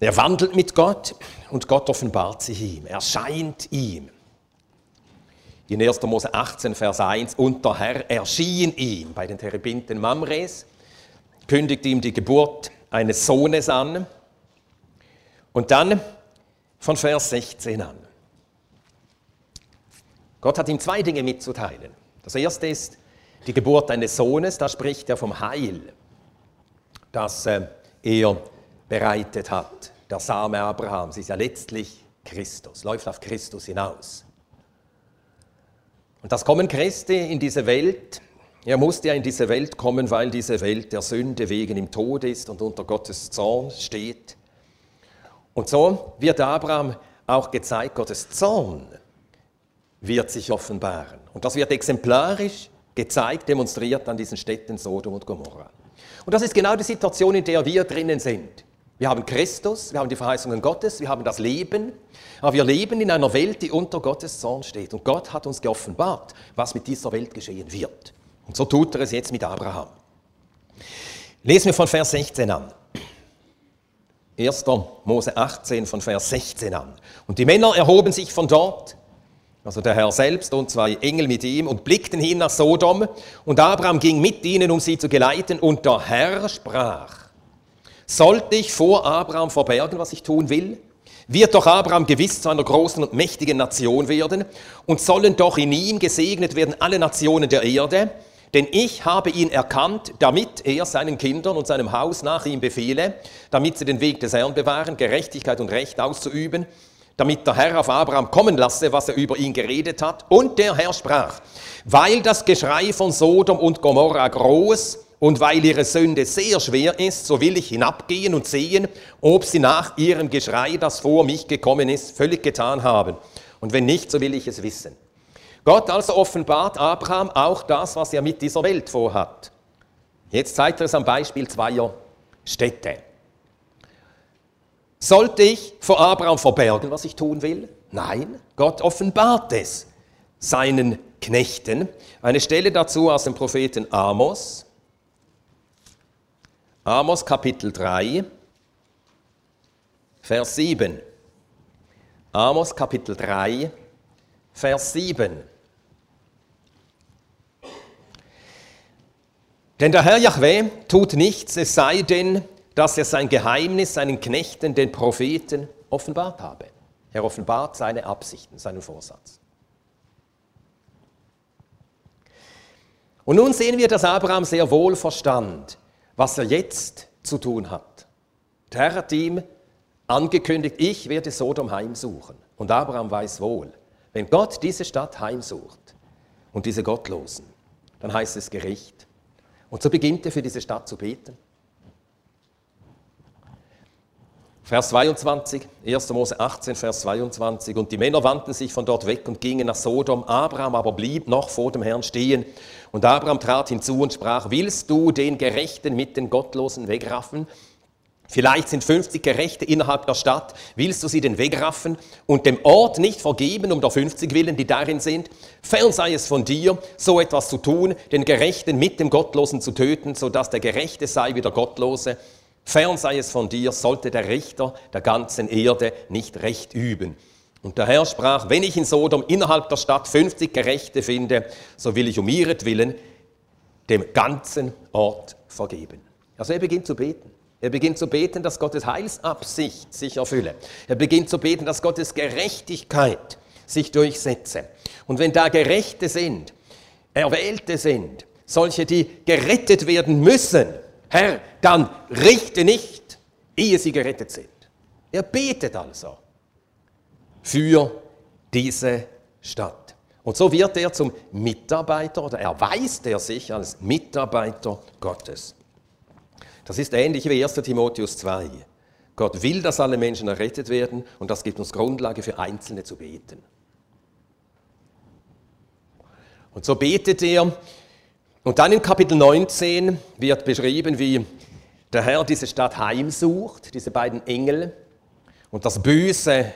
Er wandelt mit Gott und Gott offenbart sich ihm, erscheint ihm. In 1. Mose 18, Vers 1, und der Herr erschien ihm bei den Terebinten Mamres, kündigt ihm die Geburt eines Sohnes an und dann von Vers 16 an. Gott hat ihm zwei Dinge mitzuteilen. Das erste ist die Geburt eines Sohnes, da spricht er vom Heil, das äh, er bereitet hat. Der Same Abrahams ist ja letztlich Christus, läuft auf Christus hinaus. Und das Kommen Christi in diese Welt, er musste ja in diese Welt kommen, weil diese Welt der Sünde wegen im Tod ist und unter Gottes Zorn steht. Und so wird Abraham auch gezeigt, Gottes Zorn wird sich offenbaren. Und das wird exemplarisch gezeigt, demonstriert an diesen Städten Sodom und Gomorra. Und das ist genau die Situation, in der wir drinnen sind. Wir haben Christus, wir haben die Verheißungen Gottes, wir haben das Leben, aber wir leben in einer Welt, die unter Gottes Zorn steht. Und Gott hat uns geoffenbart, was mit dieser Welt geschehen wird. Und so tut er es jetzt mit Abraham. Lesen wir von Vers 16 an. 1. Mose 18 von Vers 16 an. Und die Männer erhoben sich von dort also der Herr selbst und zwei Engel mit ihm, und blickten hin nach Sodom, und Abraham ging mit ihnen, um sie zu geleiten, und der Herr sprach, sollte ich vor Abraham verbergen, was ich tun will? Wird doch Abraham gewiss zu einer großen und mächtigen Nation werden, und sollen doch in ihm gesegnet werden alle Nationen der Erde, denn ich habe ihn erkannt, damit er seinen Kindern und seinem Haus nach ihm befehle, damit sie den Weg des Herrn bewahren, Gerechtigkeit und Recht auszuüben, damit der Herr auf Abraham kommen lasse, was er über ihn geredet hat. Und der Herr sprach, weil das Geschrei von Sodom und Gomorra groß und weil ihre Sünde sehr schwer ist, so will ich hinabgehen und sehen, ob sie nach ihrem Geschrei, das vor mich gekommen ist, völlig getan haben. Und wenn nicht, so will ich es wissen. Gott also offenbart Abraham auch das, was er mit dieser Welt vorhat. Jetzt zeigt er es am Beispiel zweier Städte. Sollte ich vor Abraham verbergen, was ich tun will? Nein, Gott offenbart es seinen Knechten. Eine Stelle dazu aus dem Propheten Amos, Amos Kapitel 3, Vers 7. Amos Kapitel 3, Vers 7. Denn der Herr Jahweh tut nichts, es sei denn, dass er sein Geheimnis seinen Knechten, den Propheten, offenbart habe. Er offenbart seine Absichten, seinen Vorsatz. Und nun sehen wir, dass Abraham sehr wohl verstand, was er jetzt zu tun hat. Der Herr hat ihm angekündigt, ich werde Sodom heimsuchen. Und Abraham weiß wohl, wenn Gott diese Stadt heimsucht und diese Gottlosen, dann heißt es Gericht. Und so beginnt er für diese Stadt zu beten. Vers 22, 1. Mose 18, Vers 22. Und die Männer wandten sich von dort weg und gingen nach Sodom. Abraham aber blieb noch vor dem Herrn stehen. Und Abraham trat hinzu und sprach, willst du den Gerechten mit den Gottlosen wegraffen? Vielleicht sind 50 Gerechte innerhalb der Stadt. Willst du sie denn wegraffen und dem Ort nicht vergeben, um der 50 willen, die darin sind? Fern sei es von dir, so etwas zu tun, den Gerechten mit dem Gottlosen zu töten, sodass der Gerechte sei wie der Gottlose. Fern sei es von dir, sollte der Richter der ganzen Erde nicht Recht üben. Und der Herr sprach, wenn ich in Sodom innerhalb der Stadt 50 Gerechte finde, so will ich um ihretwillen dem ganzen Ort vergeben. Also er beginnt zu beten. Er beginnt zu beten, dass Gottes Heilsabsicht sich erfülle. Er beginnt zu beten, dass Gottes Gerechtigkeit sich durchsetze. Und wenn da Gerechte sind, Erwählte sind, solche, die gerettet werden müssen, Herr, dann richte nicht, ehe sie gerettet sind. Er betet also für diese Stadt. Und so wird er zum Mitarbeiter oder erweist er sich als Mitarbeiter Gottes. Das ist ähnlich wie 1 Timotheus 2. Gott will, dass alle Menschen errettet werden und das gibt uns Grundlage für Einzelne zu beten. Und so betet er und dann im Kapitel 19 wird beschrieben, wie der Herr diese Stadt heimsucht, diese beiden Engel, und das Böse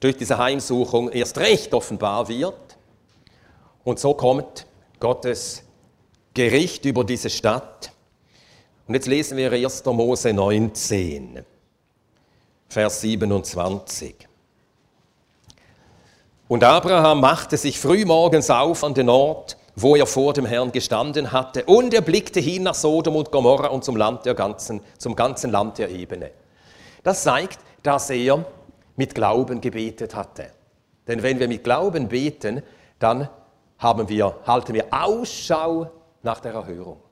durch diese Heimsuchung erst recht offenbar wird. Und so kommt Gottes Gericht über diese Stadt. Und jetzt lesen wir 1. Mose 19, Vers 27. Und Abraham machte sich frühmorgens auf an den Ort, wo er vor dem Herrn gestanden hatte. Und er blickte hin nach Sodom und Gomorra und zum, Land der ganzen, zum ganzen Land der Ebene. Das zeigt, dass er mit Glauben gebetet hatte. Denn wenn wir mit Glauben beten, dann haben wir, halten wir Ausschau nach der Erhörung.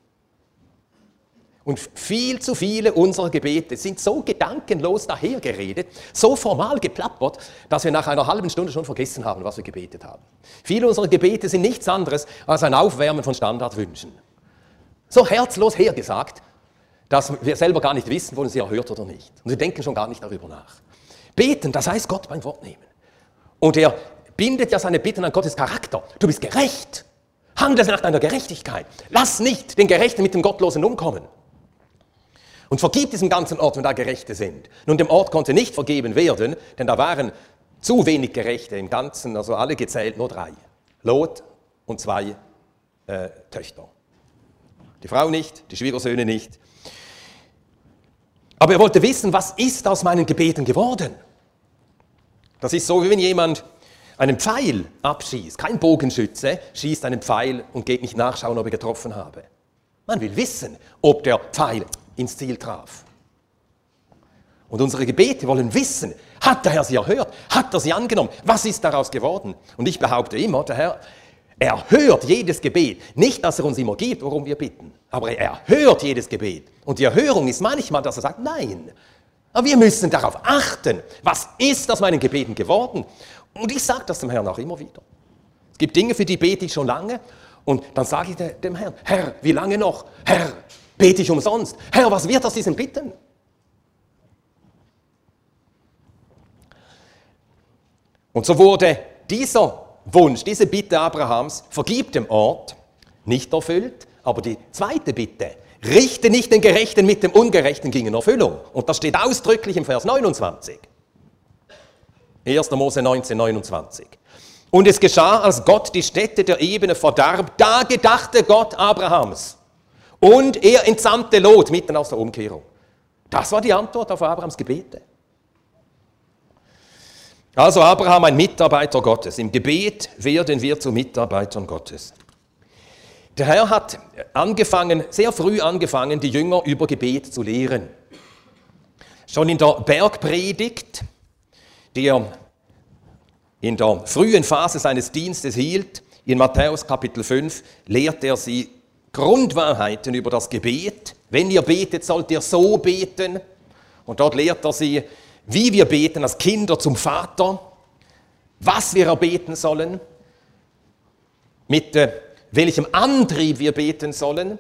Und viel zu viele unserer Gebete sind so gedankenlos dahergeredet, so formal geplappert, dass wir nach einer halben Stunde schon vergessen haben, was wir gebetet haben. Viele unserer Gebete sind nichts anderes als ein Aufwärmen von Standardwünschen. So herzlos hergesagt, dass wir selber gar nicht wissen, wollen sie erhört oder nicht. Und wir denken schon gar nicht darüber nach. Beten, das heißt Gott beim Wort nehmen. Und er bindet ja seine Bitten an Gottes Charakter. Du bist gerecht. Handle nach deiner Gerechtigkeit. Lass nicht den Gerechten mit dem Gottlosen umkommen und vergib diesem ganzen Ort, wenn da Gerechte sind. Nun, dem Ort konnte nicht vergeben werden, denn da waren zu wenig Gerechte im Ganzen, also alle gezählt, nur drei. Lot und zwei äh, Töchter. Die Frau nicht, die Schwiegersöhne nicht. Aber er wollte wissen, was ist aus meinen Gebeten geworden? Das ist so, wie wenn jemand einen Pfeil abschießt. Kein Bogenschütze schießt einen Pfeil und geht nicht nachschauen, ob er getroffen habe. Man will wissen, ob der Pfeil ins Ziel traf. Und unsere Gebete wollen wissen, hat der Herr sie erhört? Hat er sie angenommen? Was ist daraus geworden? Und ich behaupte immer, der Herr erhört jedes Gebet. Nicht, dass er uns immer gibt, worum wir bitten, aber er erhört jedes Gebet. Und die Erhörung ist manchmal, dass er sagt, nein, Aber wir müssen darauf achten, was ist aus meinen Gebeten geworden. Und ich sage das dem Herrn auch immer wieder. Es gibt Dinge, für die bete ich schon lange. Und dann sage ich dem Herrn, Herr, wie lange noch? Herr, bete ich umsonst? Herr, was wird aus diesen Bitten? Und so wurde dieser Wunsch, diese Bitte Abrahams, vergib dem Ort, nicht erfüllt, aber die zweite Bitte, richte nicht den Gerechten mit dem Ungerechten, ging in Erfüllung. Und das steht ausdrücklich im Vers 29. 1. Mose 19, 29. Und es geschah, als Gott die Städte der Ebene verdarb, da gedachte Gott Abrahams. Und er entsandte Lot mitten aus der Umkehrung. Das war die Antwort auf Abrahams Gebete. Also Abraham ein Mitarbeiter Gottes. Im Gebet werden wir zu Mitarbeitern Gottes. Der Herr hat angefangen, sehr früh angefangen, die Jünger über Gebet zu lehren. Schon in der Bergpredigt, die er in der frühen Phase seines Dienstes hielt, in Matthäus Kapitel 5, lehrt er sie Grundwahrheiten über das Gebet. Wenn ihr betet, sollt ihr so beten. Und dort lehrt er sie, wie wir beten als Kinder zum Vater, was wir erbeten sollen, mit äh, welchem Antrieb wir beten sollen.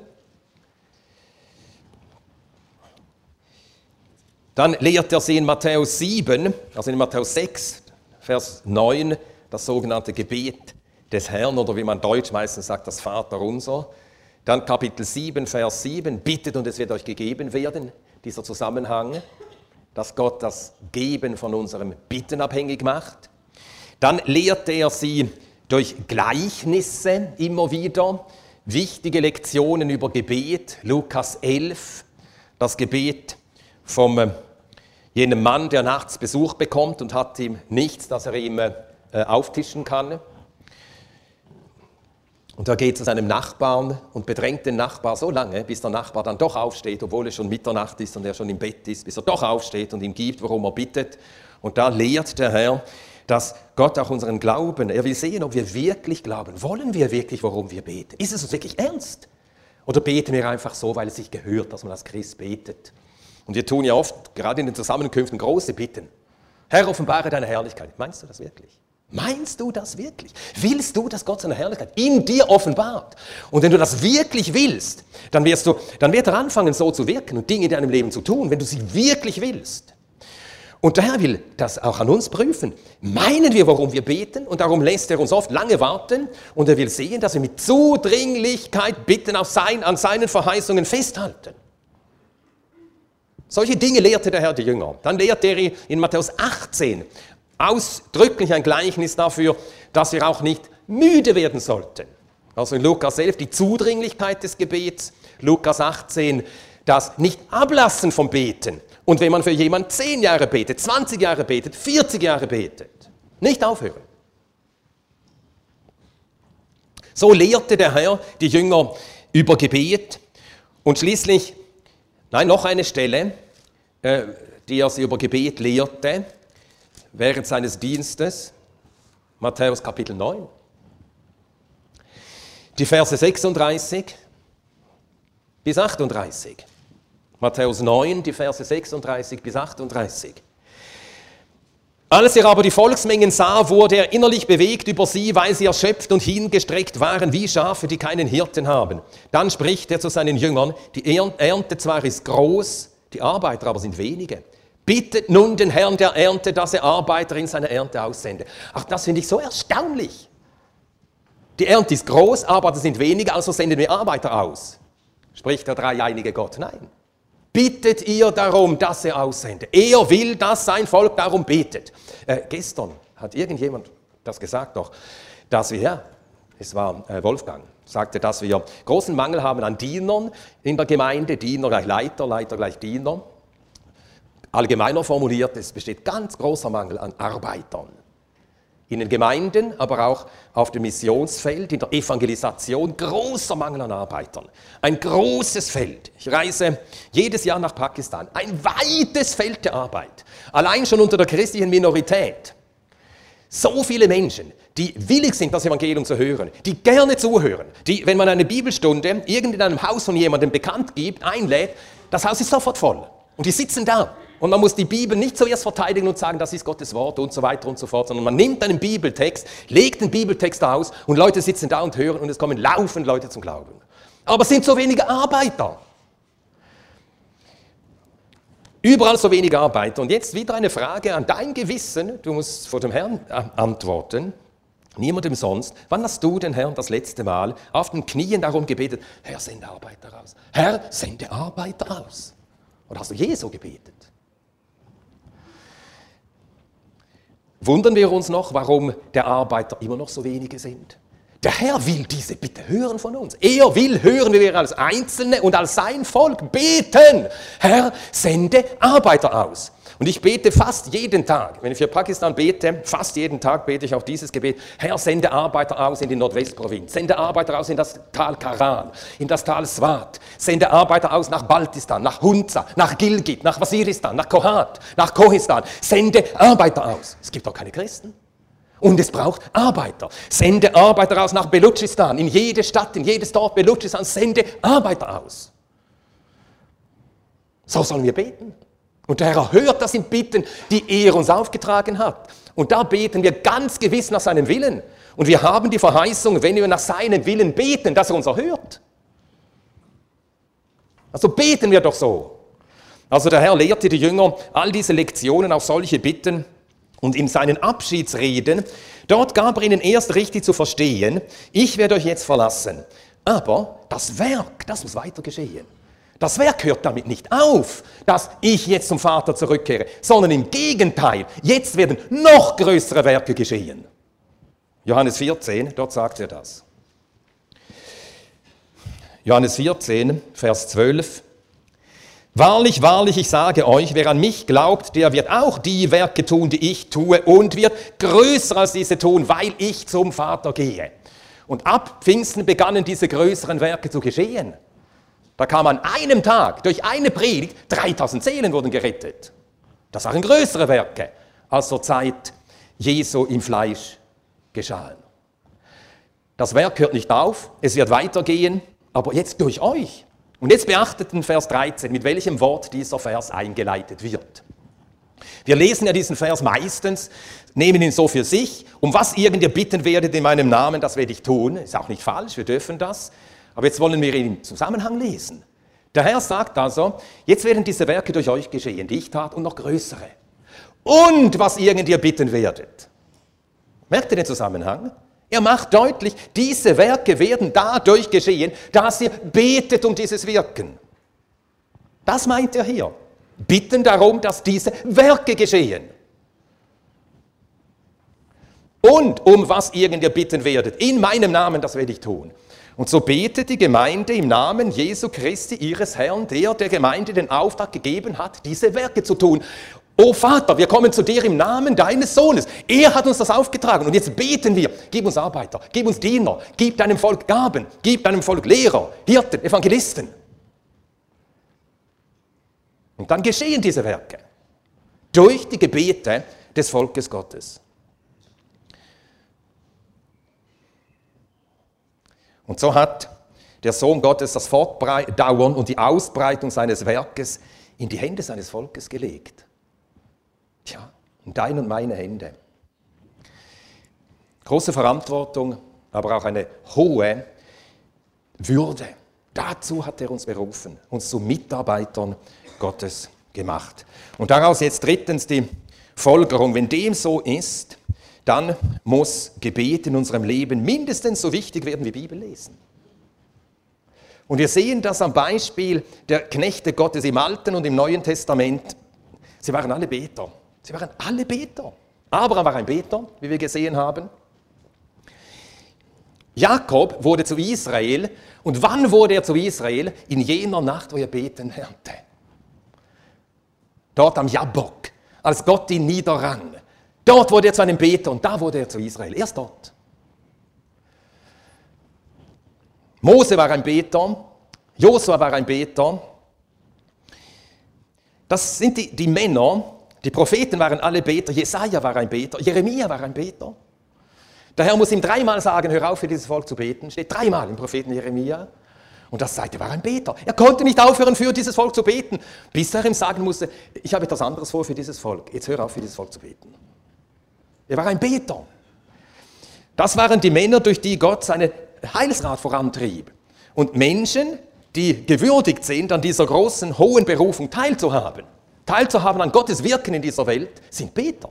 Dann lehrt er sie in Matthäus 7, also in Matthäus 6, Vers 9, das sogenannte Gebet des Herrn oder wie man Deutsch meistens sagt, das Vaterunser. Dann Kapitel 7, Vers 7, bittet und es wird euch gegeben werden, dieser Zusammenhang dass Gott das Geben von unserem Bitten abhängig macht. Dann lehrte er sie durch Gleichnisse immer wieder, wichtige Lektionen über Gebet, Lukas 11, das Gebet vom äh, jenem Mann, der nachts Besuch bekommt und hat ihm nichts, das er ihm äh, auftischen kann. Und da geht zu seinem Nachbarn und bedrängt den Nachbar so lange, bis der Nachbar dann doch aufsteht, obwohl es schon Mitternacht ist und er schon im Bett ist, bis er doch aufsteht und ihm gibt, worum er bittet. Und da lehrt der Herr, dass Gott auch unseren Glauben, er will sehen, ob wir wirklich glauben. Wollen wir wirklich, worum wir beten? Ist es uns wirklich ernst? Oder beten wir einfach so, weil es sich gehört, dass man als Christ betet? Und wir tun ja oft, gerade in den Zusammenkünften, große Bitten. Herr, offenbare deine Herrlichkeit. Meinst du das wirklich? Meinst du das wirklich? Willst du, dass Gott seine Herrlichkeit in dir offenbart? Und wenn du das wirklich willst, dann, wirst du, dann wird er anfangen, so zu wirken und Dinge in deinem Leben zu tun, wenn du sie wirklich willst. Und der Herr will das auch an uns prüfen. Meinen wir, warum wir beten? Und darum lässt er uns oft lange warten. Und er will sehen, dass wir mit Zudringlichkeit bitten, auf sein, an seinen Verheißungen festhalten. Solche Dinge lehrte der Herr die Jünger. Dann lehrte er in Matthäus 18 ausdrücklich ein Gleichnis dafür, dass wir auch nicht müde werden sollten. Also in Lukas 11 die Zudringlichkeit des Gebets, Lukas 18 das nicht ablassen vom Beten. Und wenn man für jemanden 10 Jahre betet, 20 Jahre betet, 40 Jahre betet, nicht aufhören. So lehrte der Herr die Jünger über Gebet und schließlich, nein, noch eine Stelle, äh, die er sie über Gebet lehrte, während seines Dienstes, Matthäus Kapitel 9. Die Verse 36 bis 38. Matthäus 9, die Verse 36 bis 38. Als er aber die Volksmengen sah, wurde er innerlich bewegt über sie, weil sie erschöpft und hingestreckt waren wie Schafe, die keinen Hirten haben. Dann spricht er zu seinen Jüngern, die Ernte zwar ist groß, die Arbeiter aber sind wenige. Bittet nun den Herrn der Ernte, dass er Arbeiter in seine Ernte aussende. Ach, das finde ich so erstaunlich. Die Ernte ist groß, Arbeiter sind wenige, also senden wir Arbeiter aus. Spricht der dreieinige Gott. Nein. Bittet ihr darum, dass er aussende. Er will, dass sein Volk darum betet. Äh, gestern hat irgendjemand das gesagt noch, dass wir, ja, es war äh, Wolfgang, sagte, dass wir großen Mangel haben an Dienern in der Gemeinde, Diener gleich Leiter, Leiter gleich Diener. Allgemeiner formuliert, es besteht ganz großer Mangel an Arbeitern. In den Gemeinden, aber auch auf dem Missionsfeld, in der Evangelisation, großer Mangel an Arbeitern. Ein großes Feld. Ich reise jedes Jahr nach Pakistan. Ein weites Feld der Arbeit. Allein schon unter der christlichen Minorität. So viele Menschen, die willig sind, das Evangelium zu hören, die gerne zuhören, die, wenn man eine Bibelstunde irgend in einem Haus von jemandem bekannt gibt, einlädt, das Haus ist sofort voll. Und die sitzen da Und man muss die Bibel nicht zuerst verteidigen und sagen, das ist Gottes Wort und so weiter und so fort, sondern man nimmt einen Bibeltext, legt den Bibeltext aus und Leute sitzen da und hören und es kommen laufend Leute zum Glauben. Aber es sind so wenige Arbeiter. Überall so wenige Arbeiter. Und jetzt wieder eine Frage an dein Gewissen. Du musst vor dem Herrn äh, antworten. Niemandem sonst. Wann hast du den Herrn das letzte Mal auf den Knien darum gebetet, Herr, sende Arbeiter aus. Herr, sende Arbeiter aus. Oder hast du je so gebetet? Wundern wir uns noch, warum der Arbeiter immer noch so wenige sind? Der Herr will diese Bitte hören von uns. Er will hören, wie wir als Einzelne und als sein Volk beten. Herr, sende Arbeiter aus. Und ich bete fast jeden Tag, wenn ich für Pakistan bete, fast jeden Tag bete ich auch dieses Gebet. Herr, sende Arbeiter aus in die Nordwestprovinz. Sende Arbeiter aus in das Tal Karan, in das Tal Swat. Sende Arbeiter aus nach Baltistan, nach Hunza, nach Gilgit, nach Waziristan, nach Kohat, nach Kohistan. Sende Arbeiter aus. Es gibt doch keine Christen. Und es braucht Arbeiter. Sende Arbeiter aus nach Belutschistan, in jede Stadt, in jedes Dorf Belutschistan. Sende Arbeiter aus. So sollen wir beten. Und der Herr erhört das in Bitten, die er uns aufgetragen hat. Und da beten wir ganz gewiss nach seinem Willen. Und wir haben die Verheißung, wenn wir nach seinem Willen beten, dass er uns erhört. Also beten wir doch so. Also der Herr lehrte die Jünger all diese Lektionen auf solche Bitten und in seinen Abschiedsreden, dort gab er ihnen erst richtig zu verstehen, ich werde euch jetzt verlassen. Aber das Werk, das muss weiter geschehen. Das Werk hört damit nicht auf, dass ich jetzt zum Vater zurückkehre, sondern im Gegenteil, jetzt werden noch größere Werke geschehen. Johannes 14, dort sagt er das. Johannes 14, Vers 12. Wahrlich, wahrlich, ich sage euch, wer an mich glaubt, der wird auch die Werke tun, die ich tue und wird größer als diese tun, weil ich zum Vater gehe. Und ab Pfingsten begannen diese größeren Werke zu geschehen. Da kam an einem Tag durch eine Predigt 3000 Seelen wurden gerettet. Das waren größere Werke als zur Zeit Jesu im Fleisch geschahen. Das Werk hört nicht auf, es wird weitergehen, aber jetzt durch euch. Und jetzt beachtet den Vers 13, mit welchem Wort dieser Vers eingeleitet wird. Wir lesen ja diesen Vers meistens, nehmen ihn so für sich. Um was irgend ihr bitten werdet in meinem Namen, das werde ich tun. Ist auch nicht falsch, wir dürfen das. Aber jetzt wollen wir ihn im Zusammenhang lesen. Der Herr sagt also, jetzt werden diese Werke durch euch geschehen, die ich tat und noch größere. Und was irgend ihr bitten werdet. Merkt ihr den Zusammenhang? Er macht deutlich, diese Werke werden dadurch geschehen, dass ihr betet um dieses Wirken. Das meint er hier. Bitten darum, dass diese Werke geschehen. Und um was irgend ihr bitten werdet, in meinem Namen, das werde ich tun. Und so betet die Gemeinde im Namen Jesu Christi, ihres Herrn, der der Gemeinde den Auftrag gegeben hat, diese Werke zu tun. Oh Vater, wir kommen zu dir im Namen deines Sohnes. Er hat uns das aufgetragen und jetzt beten wir. Gib uns Arbeiter, gib uns Diener, gib deinem Volk Gaben, gib deinem Volk Lehrer, Hirten, Evangelisten. Und dann geschehen diese Werke durch die Gebete des Volkes Gottes. Und so hat der Sohn Gottes das Fortdauern und die Ausbreitung seines Werkes in die Hände seines Volkes gelegt. Tja, in deine und meine Hände. Große Verantwortung, aber auch eine hohe Würde. Dazu hat er uns berufen, uns zu Mitarbeitern Gottes gemacht. Und daraus jetzt drittens die Folgerung, wenn dem so ist, dann muss Gebet in unserem Leben mindestens so wichtig werden wie Bibellesen. Und wir sehen das am Beispiel der Knechte Gottes im Alten und im Neuen Testament. Sie waren alle Beter. Sie waren alle Beter. Abraham war ein Beter, wie wir gesehen haben. Jakob wurde zu Israel. Und wann wurde er zu Israel? In jener Nacht, wo er beten lernte. Dort am Jabbok, als Gott ihn niederrang. Dort wurde er zu einem Beter und da wurde er zu Israel. Erst dort. Mose war ein Beter, Josua war ein Beter. Das sind die, die Männer, die Propheten waren alle Beter, Jesaja war ein Beter, Jeremia war ein Beter. Der Herr muss ihm dreimal sagen, hör auf für dieses Volk zu beten. Steht dreimal im Propheten Jeremia. Und das er war ein Beter. Er konnte nicht aufhören, für dieses Volk zu beten, bis er ihm sagen musste, ich habe etwas anderes vor für dieses Volk. Jetzt hör auf, für dieses Volk zu beten. Er war ein Beter. Das waren die Männer, durch die Gott seine Heilsrat vorantrieb. Und Menschen, die gewürdigt sind, an dieser großen, hohen Berufung teilzuhaben, teilzuhaben an Gottes Wirken in dieser Welt, sind Beter.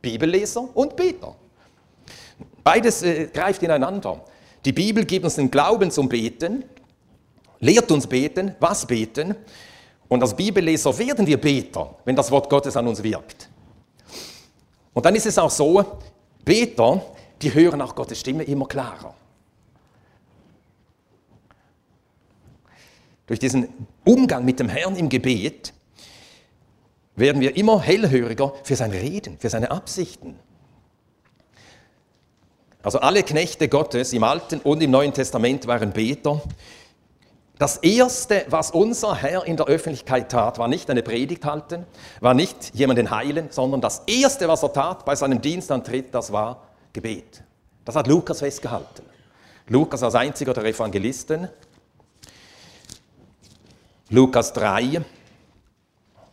Bibelleser und Beter. Beides äh, greift ineinander. Die Bibel gibt uns den Glauben zum Beten, lehrt uns beten, was beten. Und als Bibelleser werden wir Beter, wenn das Wort Gottes an uns wirkt. Und dann ist es auch so, Beter, die hören auch Gottes Stimme immer klarer. Durch diesen Umgang mit dem Herrn im Gebet werden wir immer hellhöriger für sein Reden, für seine Absichten. Also alle Knechte Gottes im Alten und im Neuen Testament waren Beter. Das Erste, was unser Herr in der Öffentlichkeit tat, war nicht eine Predigt halten, war nicht jemanden heilen, sondern das Erste, was er tat bei seinem Dienstantritt, das war Gebet. Das hat Lukas festgehalten. Lukas als einziger der Evangelisten Lukas 3,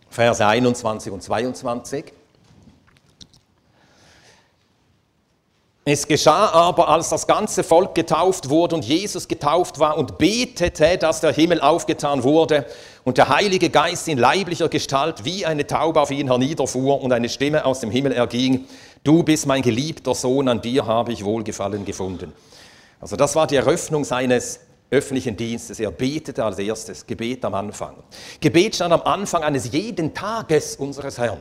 Verse 21 und 22. Es geschah aber, als das ganze Volk getauft wurde und Jesus getauft war und betete, dass der Himmel aufgetan wurde und der Heilige Geist in leiblicher Gestalt wie eine Taube auf ihn herniederfuhr und eine Stimme aus dem Himmel erging, du bist mein geliebter Sohn, an dir habe ich Wohlgefallen gefunden. Also das war die Eröffnung seines öffentlichen Dienstes. Er betete als erstes, Gebet am Anfang. Gebet stand am Anfang eines jeden Tages unseres Herrn.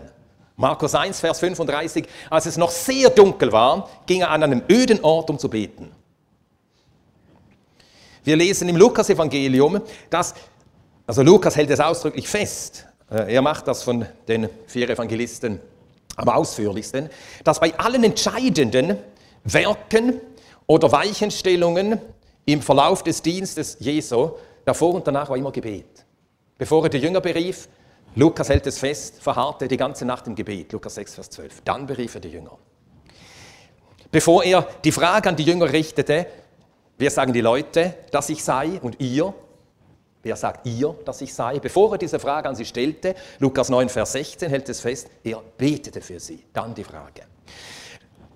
Markus 1, Vers 35, als es noch sehr dunkel war, ging er an einem öden Ort, um zu beten. Wir lesen im Lukas-Evangelium, dass, also Lukas hält es ausdrücklich fest, äh, er macht das von den vier Evangelisten am ausführlichsten, dass bei allen entscheidenden Werken oder Weichenstellungen im Verlauf des Dienstes Jesu, davor und danach war immer Gebet. Bevor er die Jünger berief, Lukas hält es fest, verharrte die ganze Nacht im Gebet, Lukas 6, Vers 12. Dann berief er die Jünger. Bevor er die Frage an die Jünger richtete, wer sagen die Leute, dass ich sei und ihr, wer sagt ihr, dass ich sei, bevor er diese Frage an sie stellte, Lukas 9, Vers 16 hält es fest, er betete für sie. Dann die Frage.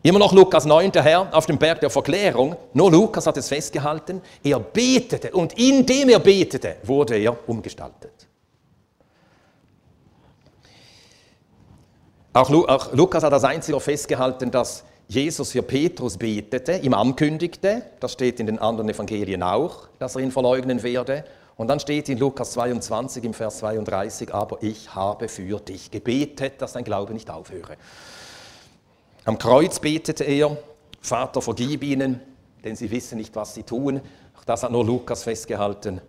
Immer noch Lukas 9, der Herr auf dem Berg der Verklärung. Nur Lukas hat es festgehalten. Er betete und indem er betete, wurde er umgestaltet. Auch, Lukas hat als einziger festgehalten, dass Jesus für Petrus betete, ihm ankündigte. Das steht in den anderen Evangelien auch, dass er ihn verleugnen werde. Und dann steht in Lukas 22 im Vers 32, aber ich habe für dich gebetet, dass dein Glaube nicht aufhöre. Am Kreuz betete er, Vater, vergib ihnen, denn sie wissen nicht, was sie tun. Auch das hat nur Lukas festgehalten.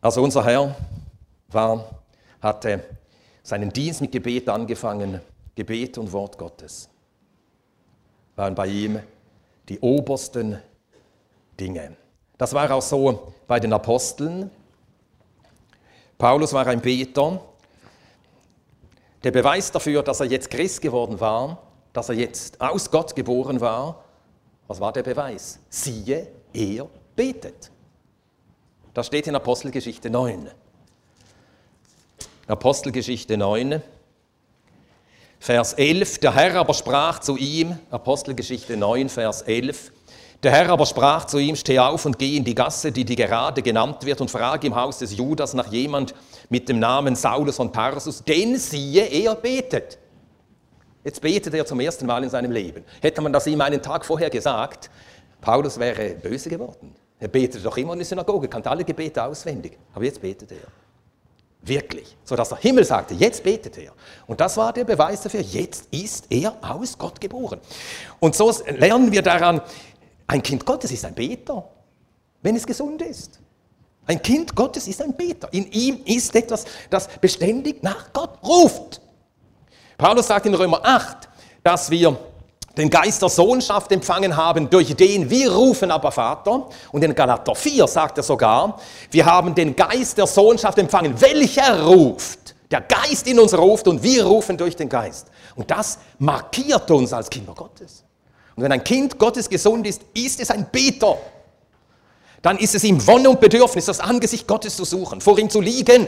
Also unser Herr war, hatte seinen Dienst mit Gebet angefangen. Gebet und Wort Gottes waren bei ihm die obersten Dinge. Das war auch so bei den Aposteln. Paulus war ein Beter, der Beweis dafür, dass er jetzt Christ geworden war, dass er jetzt aus Gott geboren war, was war der Beweis? Siehe, er betet. Das steht in Apostelgeschichte 9. Apostelgeschichte 9, Vers 11. Der Herr aber sprach zu ihm, Apostelgeschichte 9, Vers 11. Der Herr aber sprach zu ihm, steh auf und geh in die Gasse, die die gerade genannt wird, und frage im Haus des Judas nach jemand, mit dem Namen Saulus von Tarsus, denn siehe, er betet. Jetzt betet er zum ersten Mal in seinem Leben. Hätte man das ihm einen Tag vorher gesagt, Paulus wäre böse geworden. Er betete doch immer in der Synagoge, kannte alle Gebete auswendig. Aber jetzt betet er. Wirklich. So dass der Himmel sagte, jetzt betet er. Und das war der Beweis dafür, jetzt ist er aus Gott geboren. Und so lernen wir daran, ein Kind Gottes ist ein Beter, wenn es gesund ist. Ein Kind Gottes ist ein Beter. In ihm ist etwas, das beständig nach Gott ruft. Paulus sagt in Römer 8, dass wir den Geist der Sohnschaft empfangen haben, durch den wir rufen aber Vater. Und in Galater 4 sagt er sogar, wir haben den Geist der Sohnschaft empfangen, welcher ruft. Der Geist in uns ruft und wir rufen durch den Geist. Und das markiert uns als Kinder Gottes. Und wenn ein Kind Gottes gesund ist, ist es ein Beter. dann ist es ihm Wonne und Bedürfnis, das Angesicht Gottes zu suchen, vor ihm zu liegen.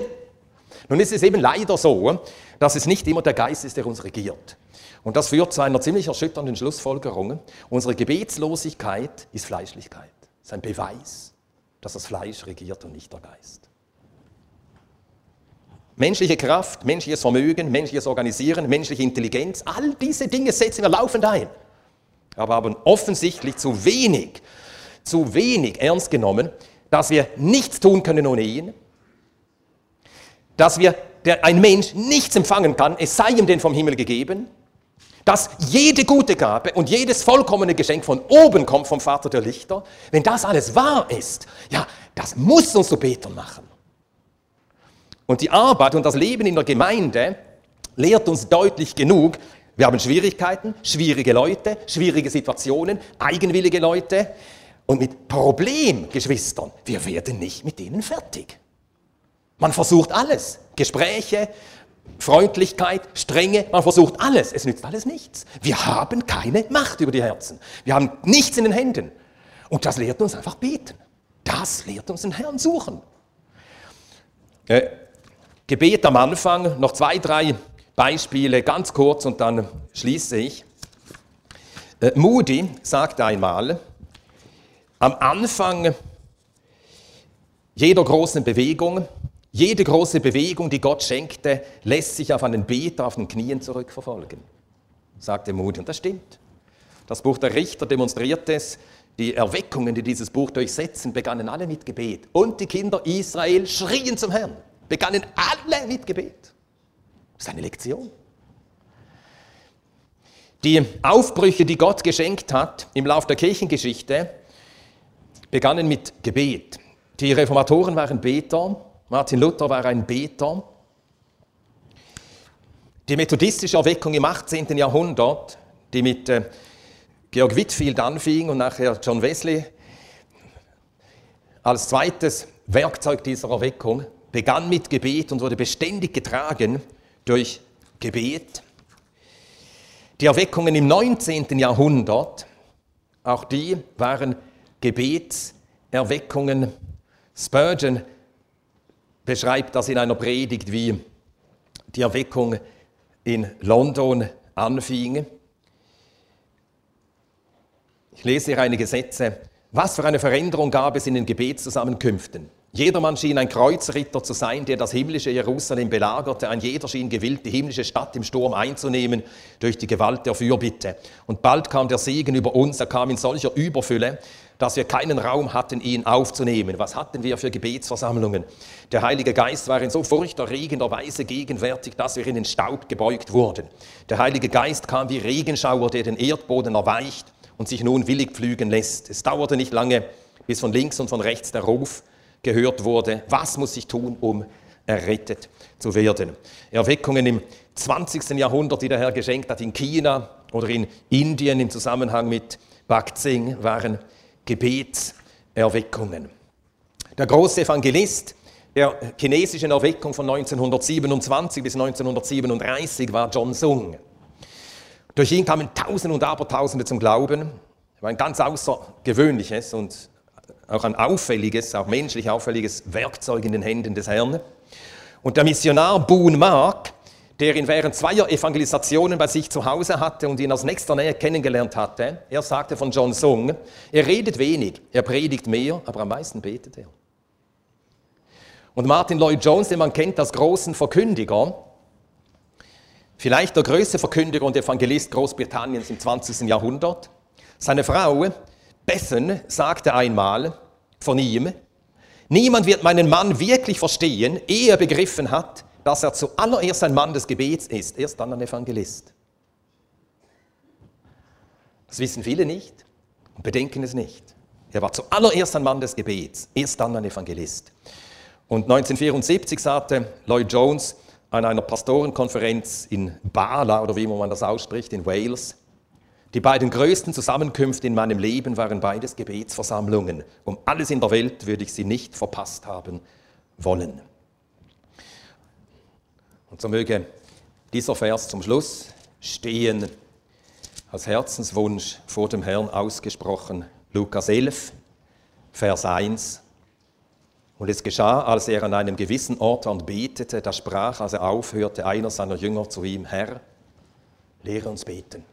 Nun ist es eben leider so, dass es nicht immer der Geist ist, der uns regiert. Und das führt zu einer ziemlich erschütternden Schlussfolgerung. Unsere Gebetslosigkeit ist Fleischlichkeit. Das ist ein Beweis, dass das Fleisch regiert und nicht der Geist. Menschliche Kraft, menschliches Vermögen, menschliches Organisieren, menschliche Intelligenz, all diese Dinge setzen wir laufend ein. Aber haben offensichtlich zu wenig, zu wenig ernst genommen, dass wir nichts tun können ohne ihn, dass wir, der, ein Mensch nichts empfangen kann, es sei ihm denn vom Himmel gegeben, dass jede gute Gabe und jedes vollkommene Geschenk von oben kommt vom Vater der Lichter. Wenn das alles wahr ist, ja, das muss uns zu Betern machen. Und die Arbeit und das Leben in der Gemeinde lehrt uns deutlich genug, wir haben Schwierigkeiten, schwierige Leute, schwierige Situationen, eigenwillige Leute und mit Problemgeschwistern. Wir werden nicht mit denen fertig. Man versucht alles. Gespräche, Freundlichkeit, Strenge, man versucht alles. Es nützt alles nichts. Wir haben keine Macht über die Herzen. Wir haben nichts in den Händen. Und das lehrt uns einfach beten. Das lehrt uns den Herrn suchen. Äh, Gebet am Anfang, noch zwei, drei Beispiele, ganz kurz und dann schließe ich. Äh, Moody sagt einmal, am Anfang jeder großen Bewegung, jede große Bewegung, die Gott schenkte, lässt sich auf einen Beter auf den Knien zurückverfolgen, sagte Moody. Und das stimmt. Das Buch der Richter demonstriert es. Die Erweckungen, die dieses Buch durchsetzen, begannen alle mit Gebet. Und die Kinder Israel schrien zum Herrn begannen alle mit Gebet. Das ist eine Lektion. Die Aufbrüche, die Gott geschenkt hat im Lauf der Kirchengeschichte, begannen mit Gebet. Die Reformatoren waren Beter, Martin Luther war ein Beter. Die methodistische Erweckung im 18. Jahrhundert, die mit äh, Georg Whitfield anfing und nachher John Wesley als zweites Werkzeug dieser Erweckung, begann mit Gebet und wurde beständig getragen durch Gebet. Die Erweckungen im 19. Jahrhundert, auch die waren Gebetserweckungen. Spurgeon beschreibt das in einer Predigt, wie die Erweckung in London anfing. Ich lese hier einige Sätze. Was für eine Veränderung gab es in den Gebetszusammenkünften? Jedermann schien ein Kreuzritter zu sein, der das himmlische Jerusalem belagerte. Ein jeder schien gewillt, die himmlische Stadt im Sturm einzunehmen durch die Gewalt der Fürbitte. Und bald kam der Segen über uns. Er kam in solcher Überfülle, dass wir keinen Raum hatten, ihn aufzunehmen. Was hatten wir für Gebetsversammlungen? Der Heilige Geist war in so furchterregender Weise gegenwärtig, dass wir in den Staub gebeugt wurden. Der Heilige Geist kam wie Regenschauer, der den Erdboden erweicht und sich nun willig pflügen lässt. Es dauerte nicht lange, bis von links und von rechts der Ruf gehört wurde, was muss ich tun, um errettet zu werden. Erweckungen im 20. Jahrhundert, die der Herr geschenkt hat, in China oder in Indien im Zusammenhang mit Bakzing, waren Gebetserweckungen. Der große Evangelist der chinesischen Erweckung von 1927 bis 1937 war John Sung. Durch ihn kamen Tausende und Abertausende zum Glauben. Er war ein ganz außergewöhnliches und auch ein auffälliges, auch menschlich auffälliges Werkzeug in den Händen des Herrn. Und der Missionar Boone Mark, der ihn während zweier Evangelisationen bei sich zu Hause hatte und ihn aus nächster Nähe kennengelernt hatte, er sagte von John Sung, er redet wenig, er predigt mehr, aber am meisten betet er. Und Martin Lloyd Jones, den man kennt als großen Verkündiger, vielleicht der größte Verkündiger und Evangelist Großbritanniens im 20. Jahrhundert, seine Frau Bethan sagte einmal von ihm, niemand wird meinen Mann wirklich verstehen, ehe er begriffen hat, dass er zuallererst ein Mann des Gebets ist, erst dann ein Evangelist. Das wissen viele nicht und bedenken es nicht. Er war zuallererst ein Mann des Gebets, erst dann ein Evangelist. Und 1974 sagte Lloyd Jones an einer Pastorenkonferenz in Bala, oder wie man das ausspricht, in Wales, die beiden größten Zusammenkünfte in meinem Leben waren beides Gebetsversammlungen. Um alles in der Welt würde ich sie nicht verpasst haben wollen. Und so möge dieser Vers zum Schluss stehen als Herzenswunsch vor dem Herrn ausgesprochen. Lukas 11, Vers 1. Und es geschah, als er an einem gewissen Ort und betete, da sprach, als er aufhörte, einer seiner Jünger zu ihm, Herr, lehre uns beten.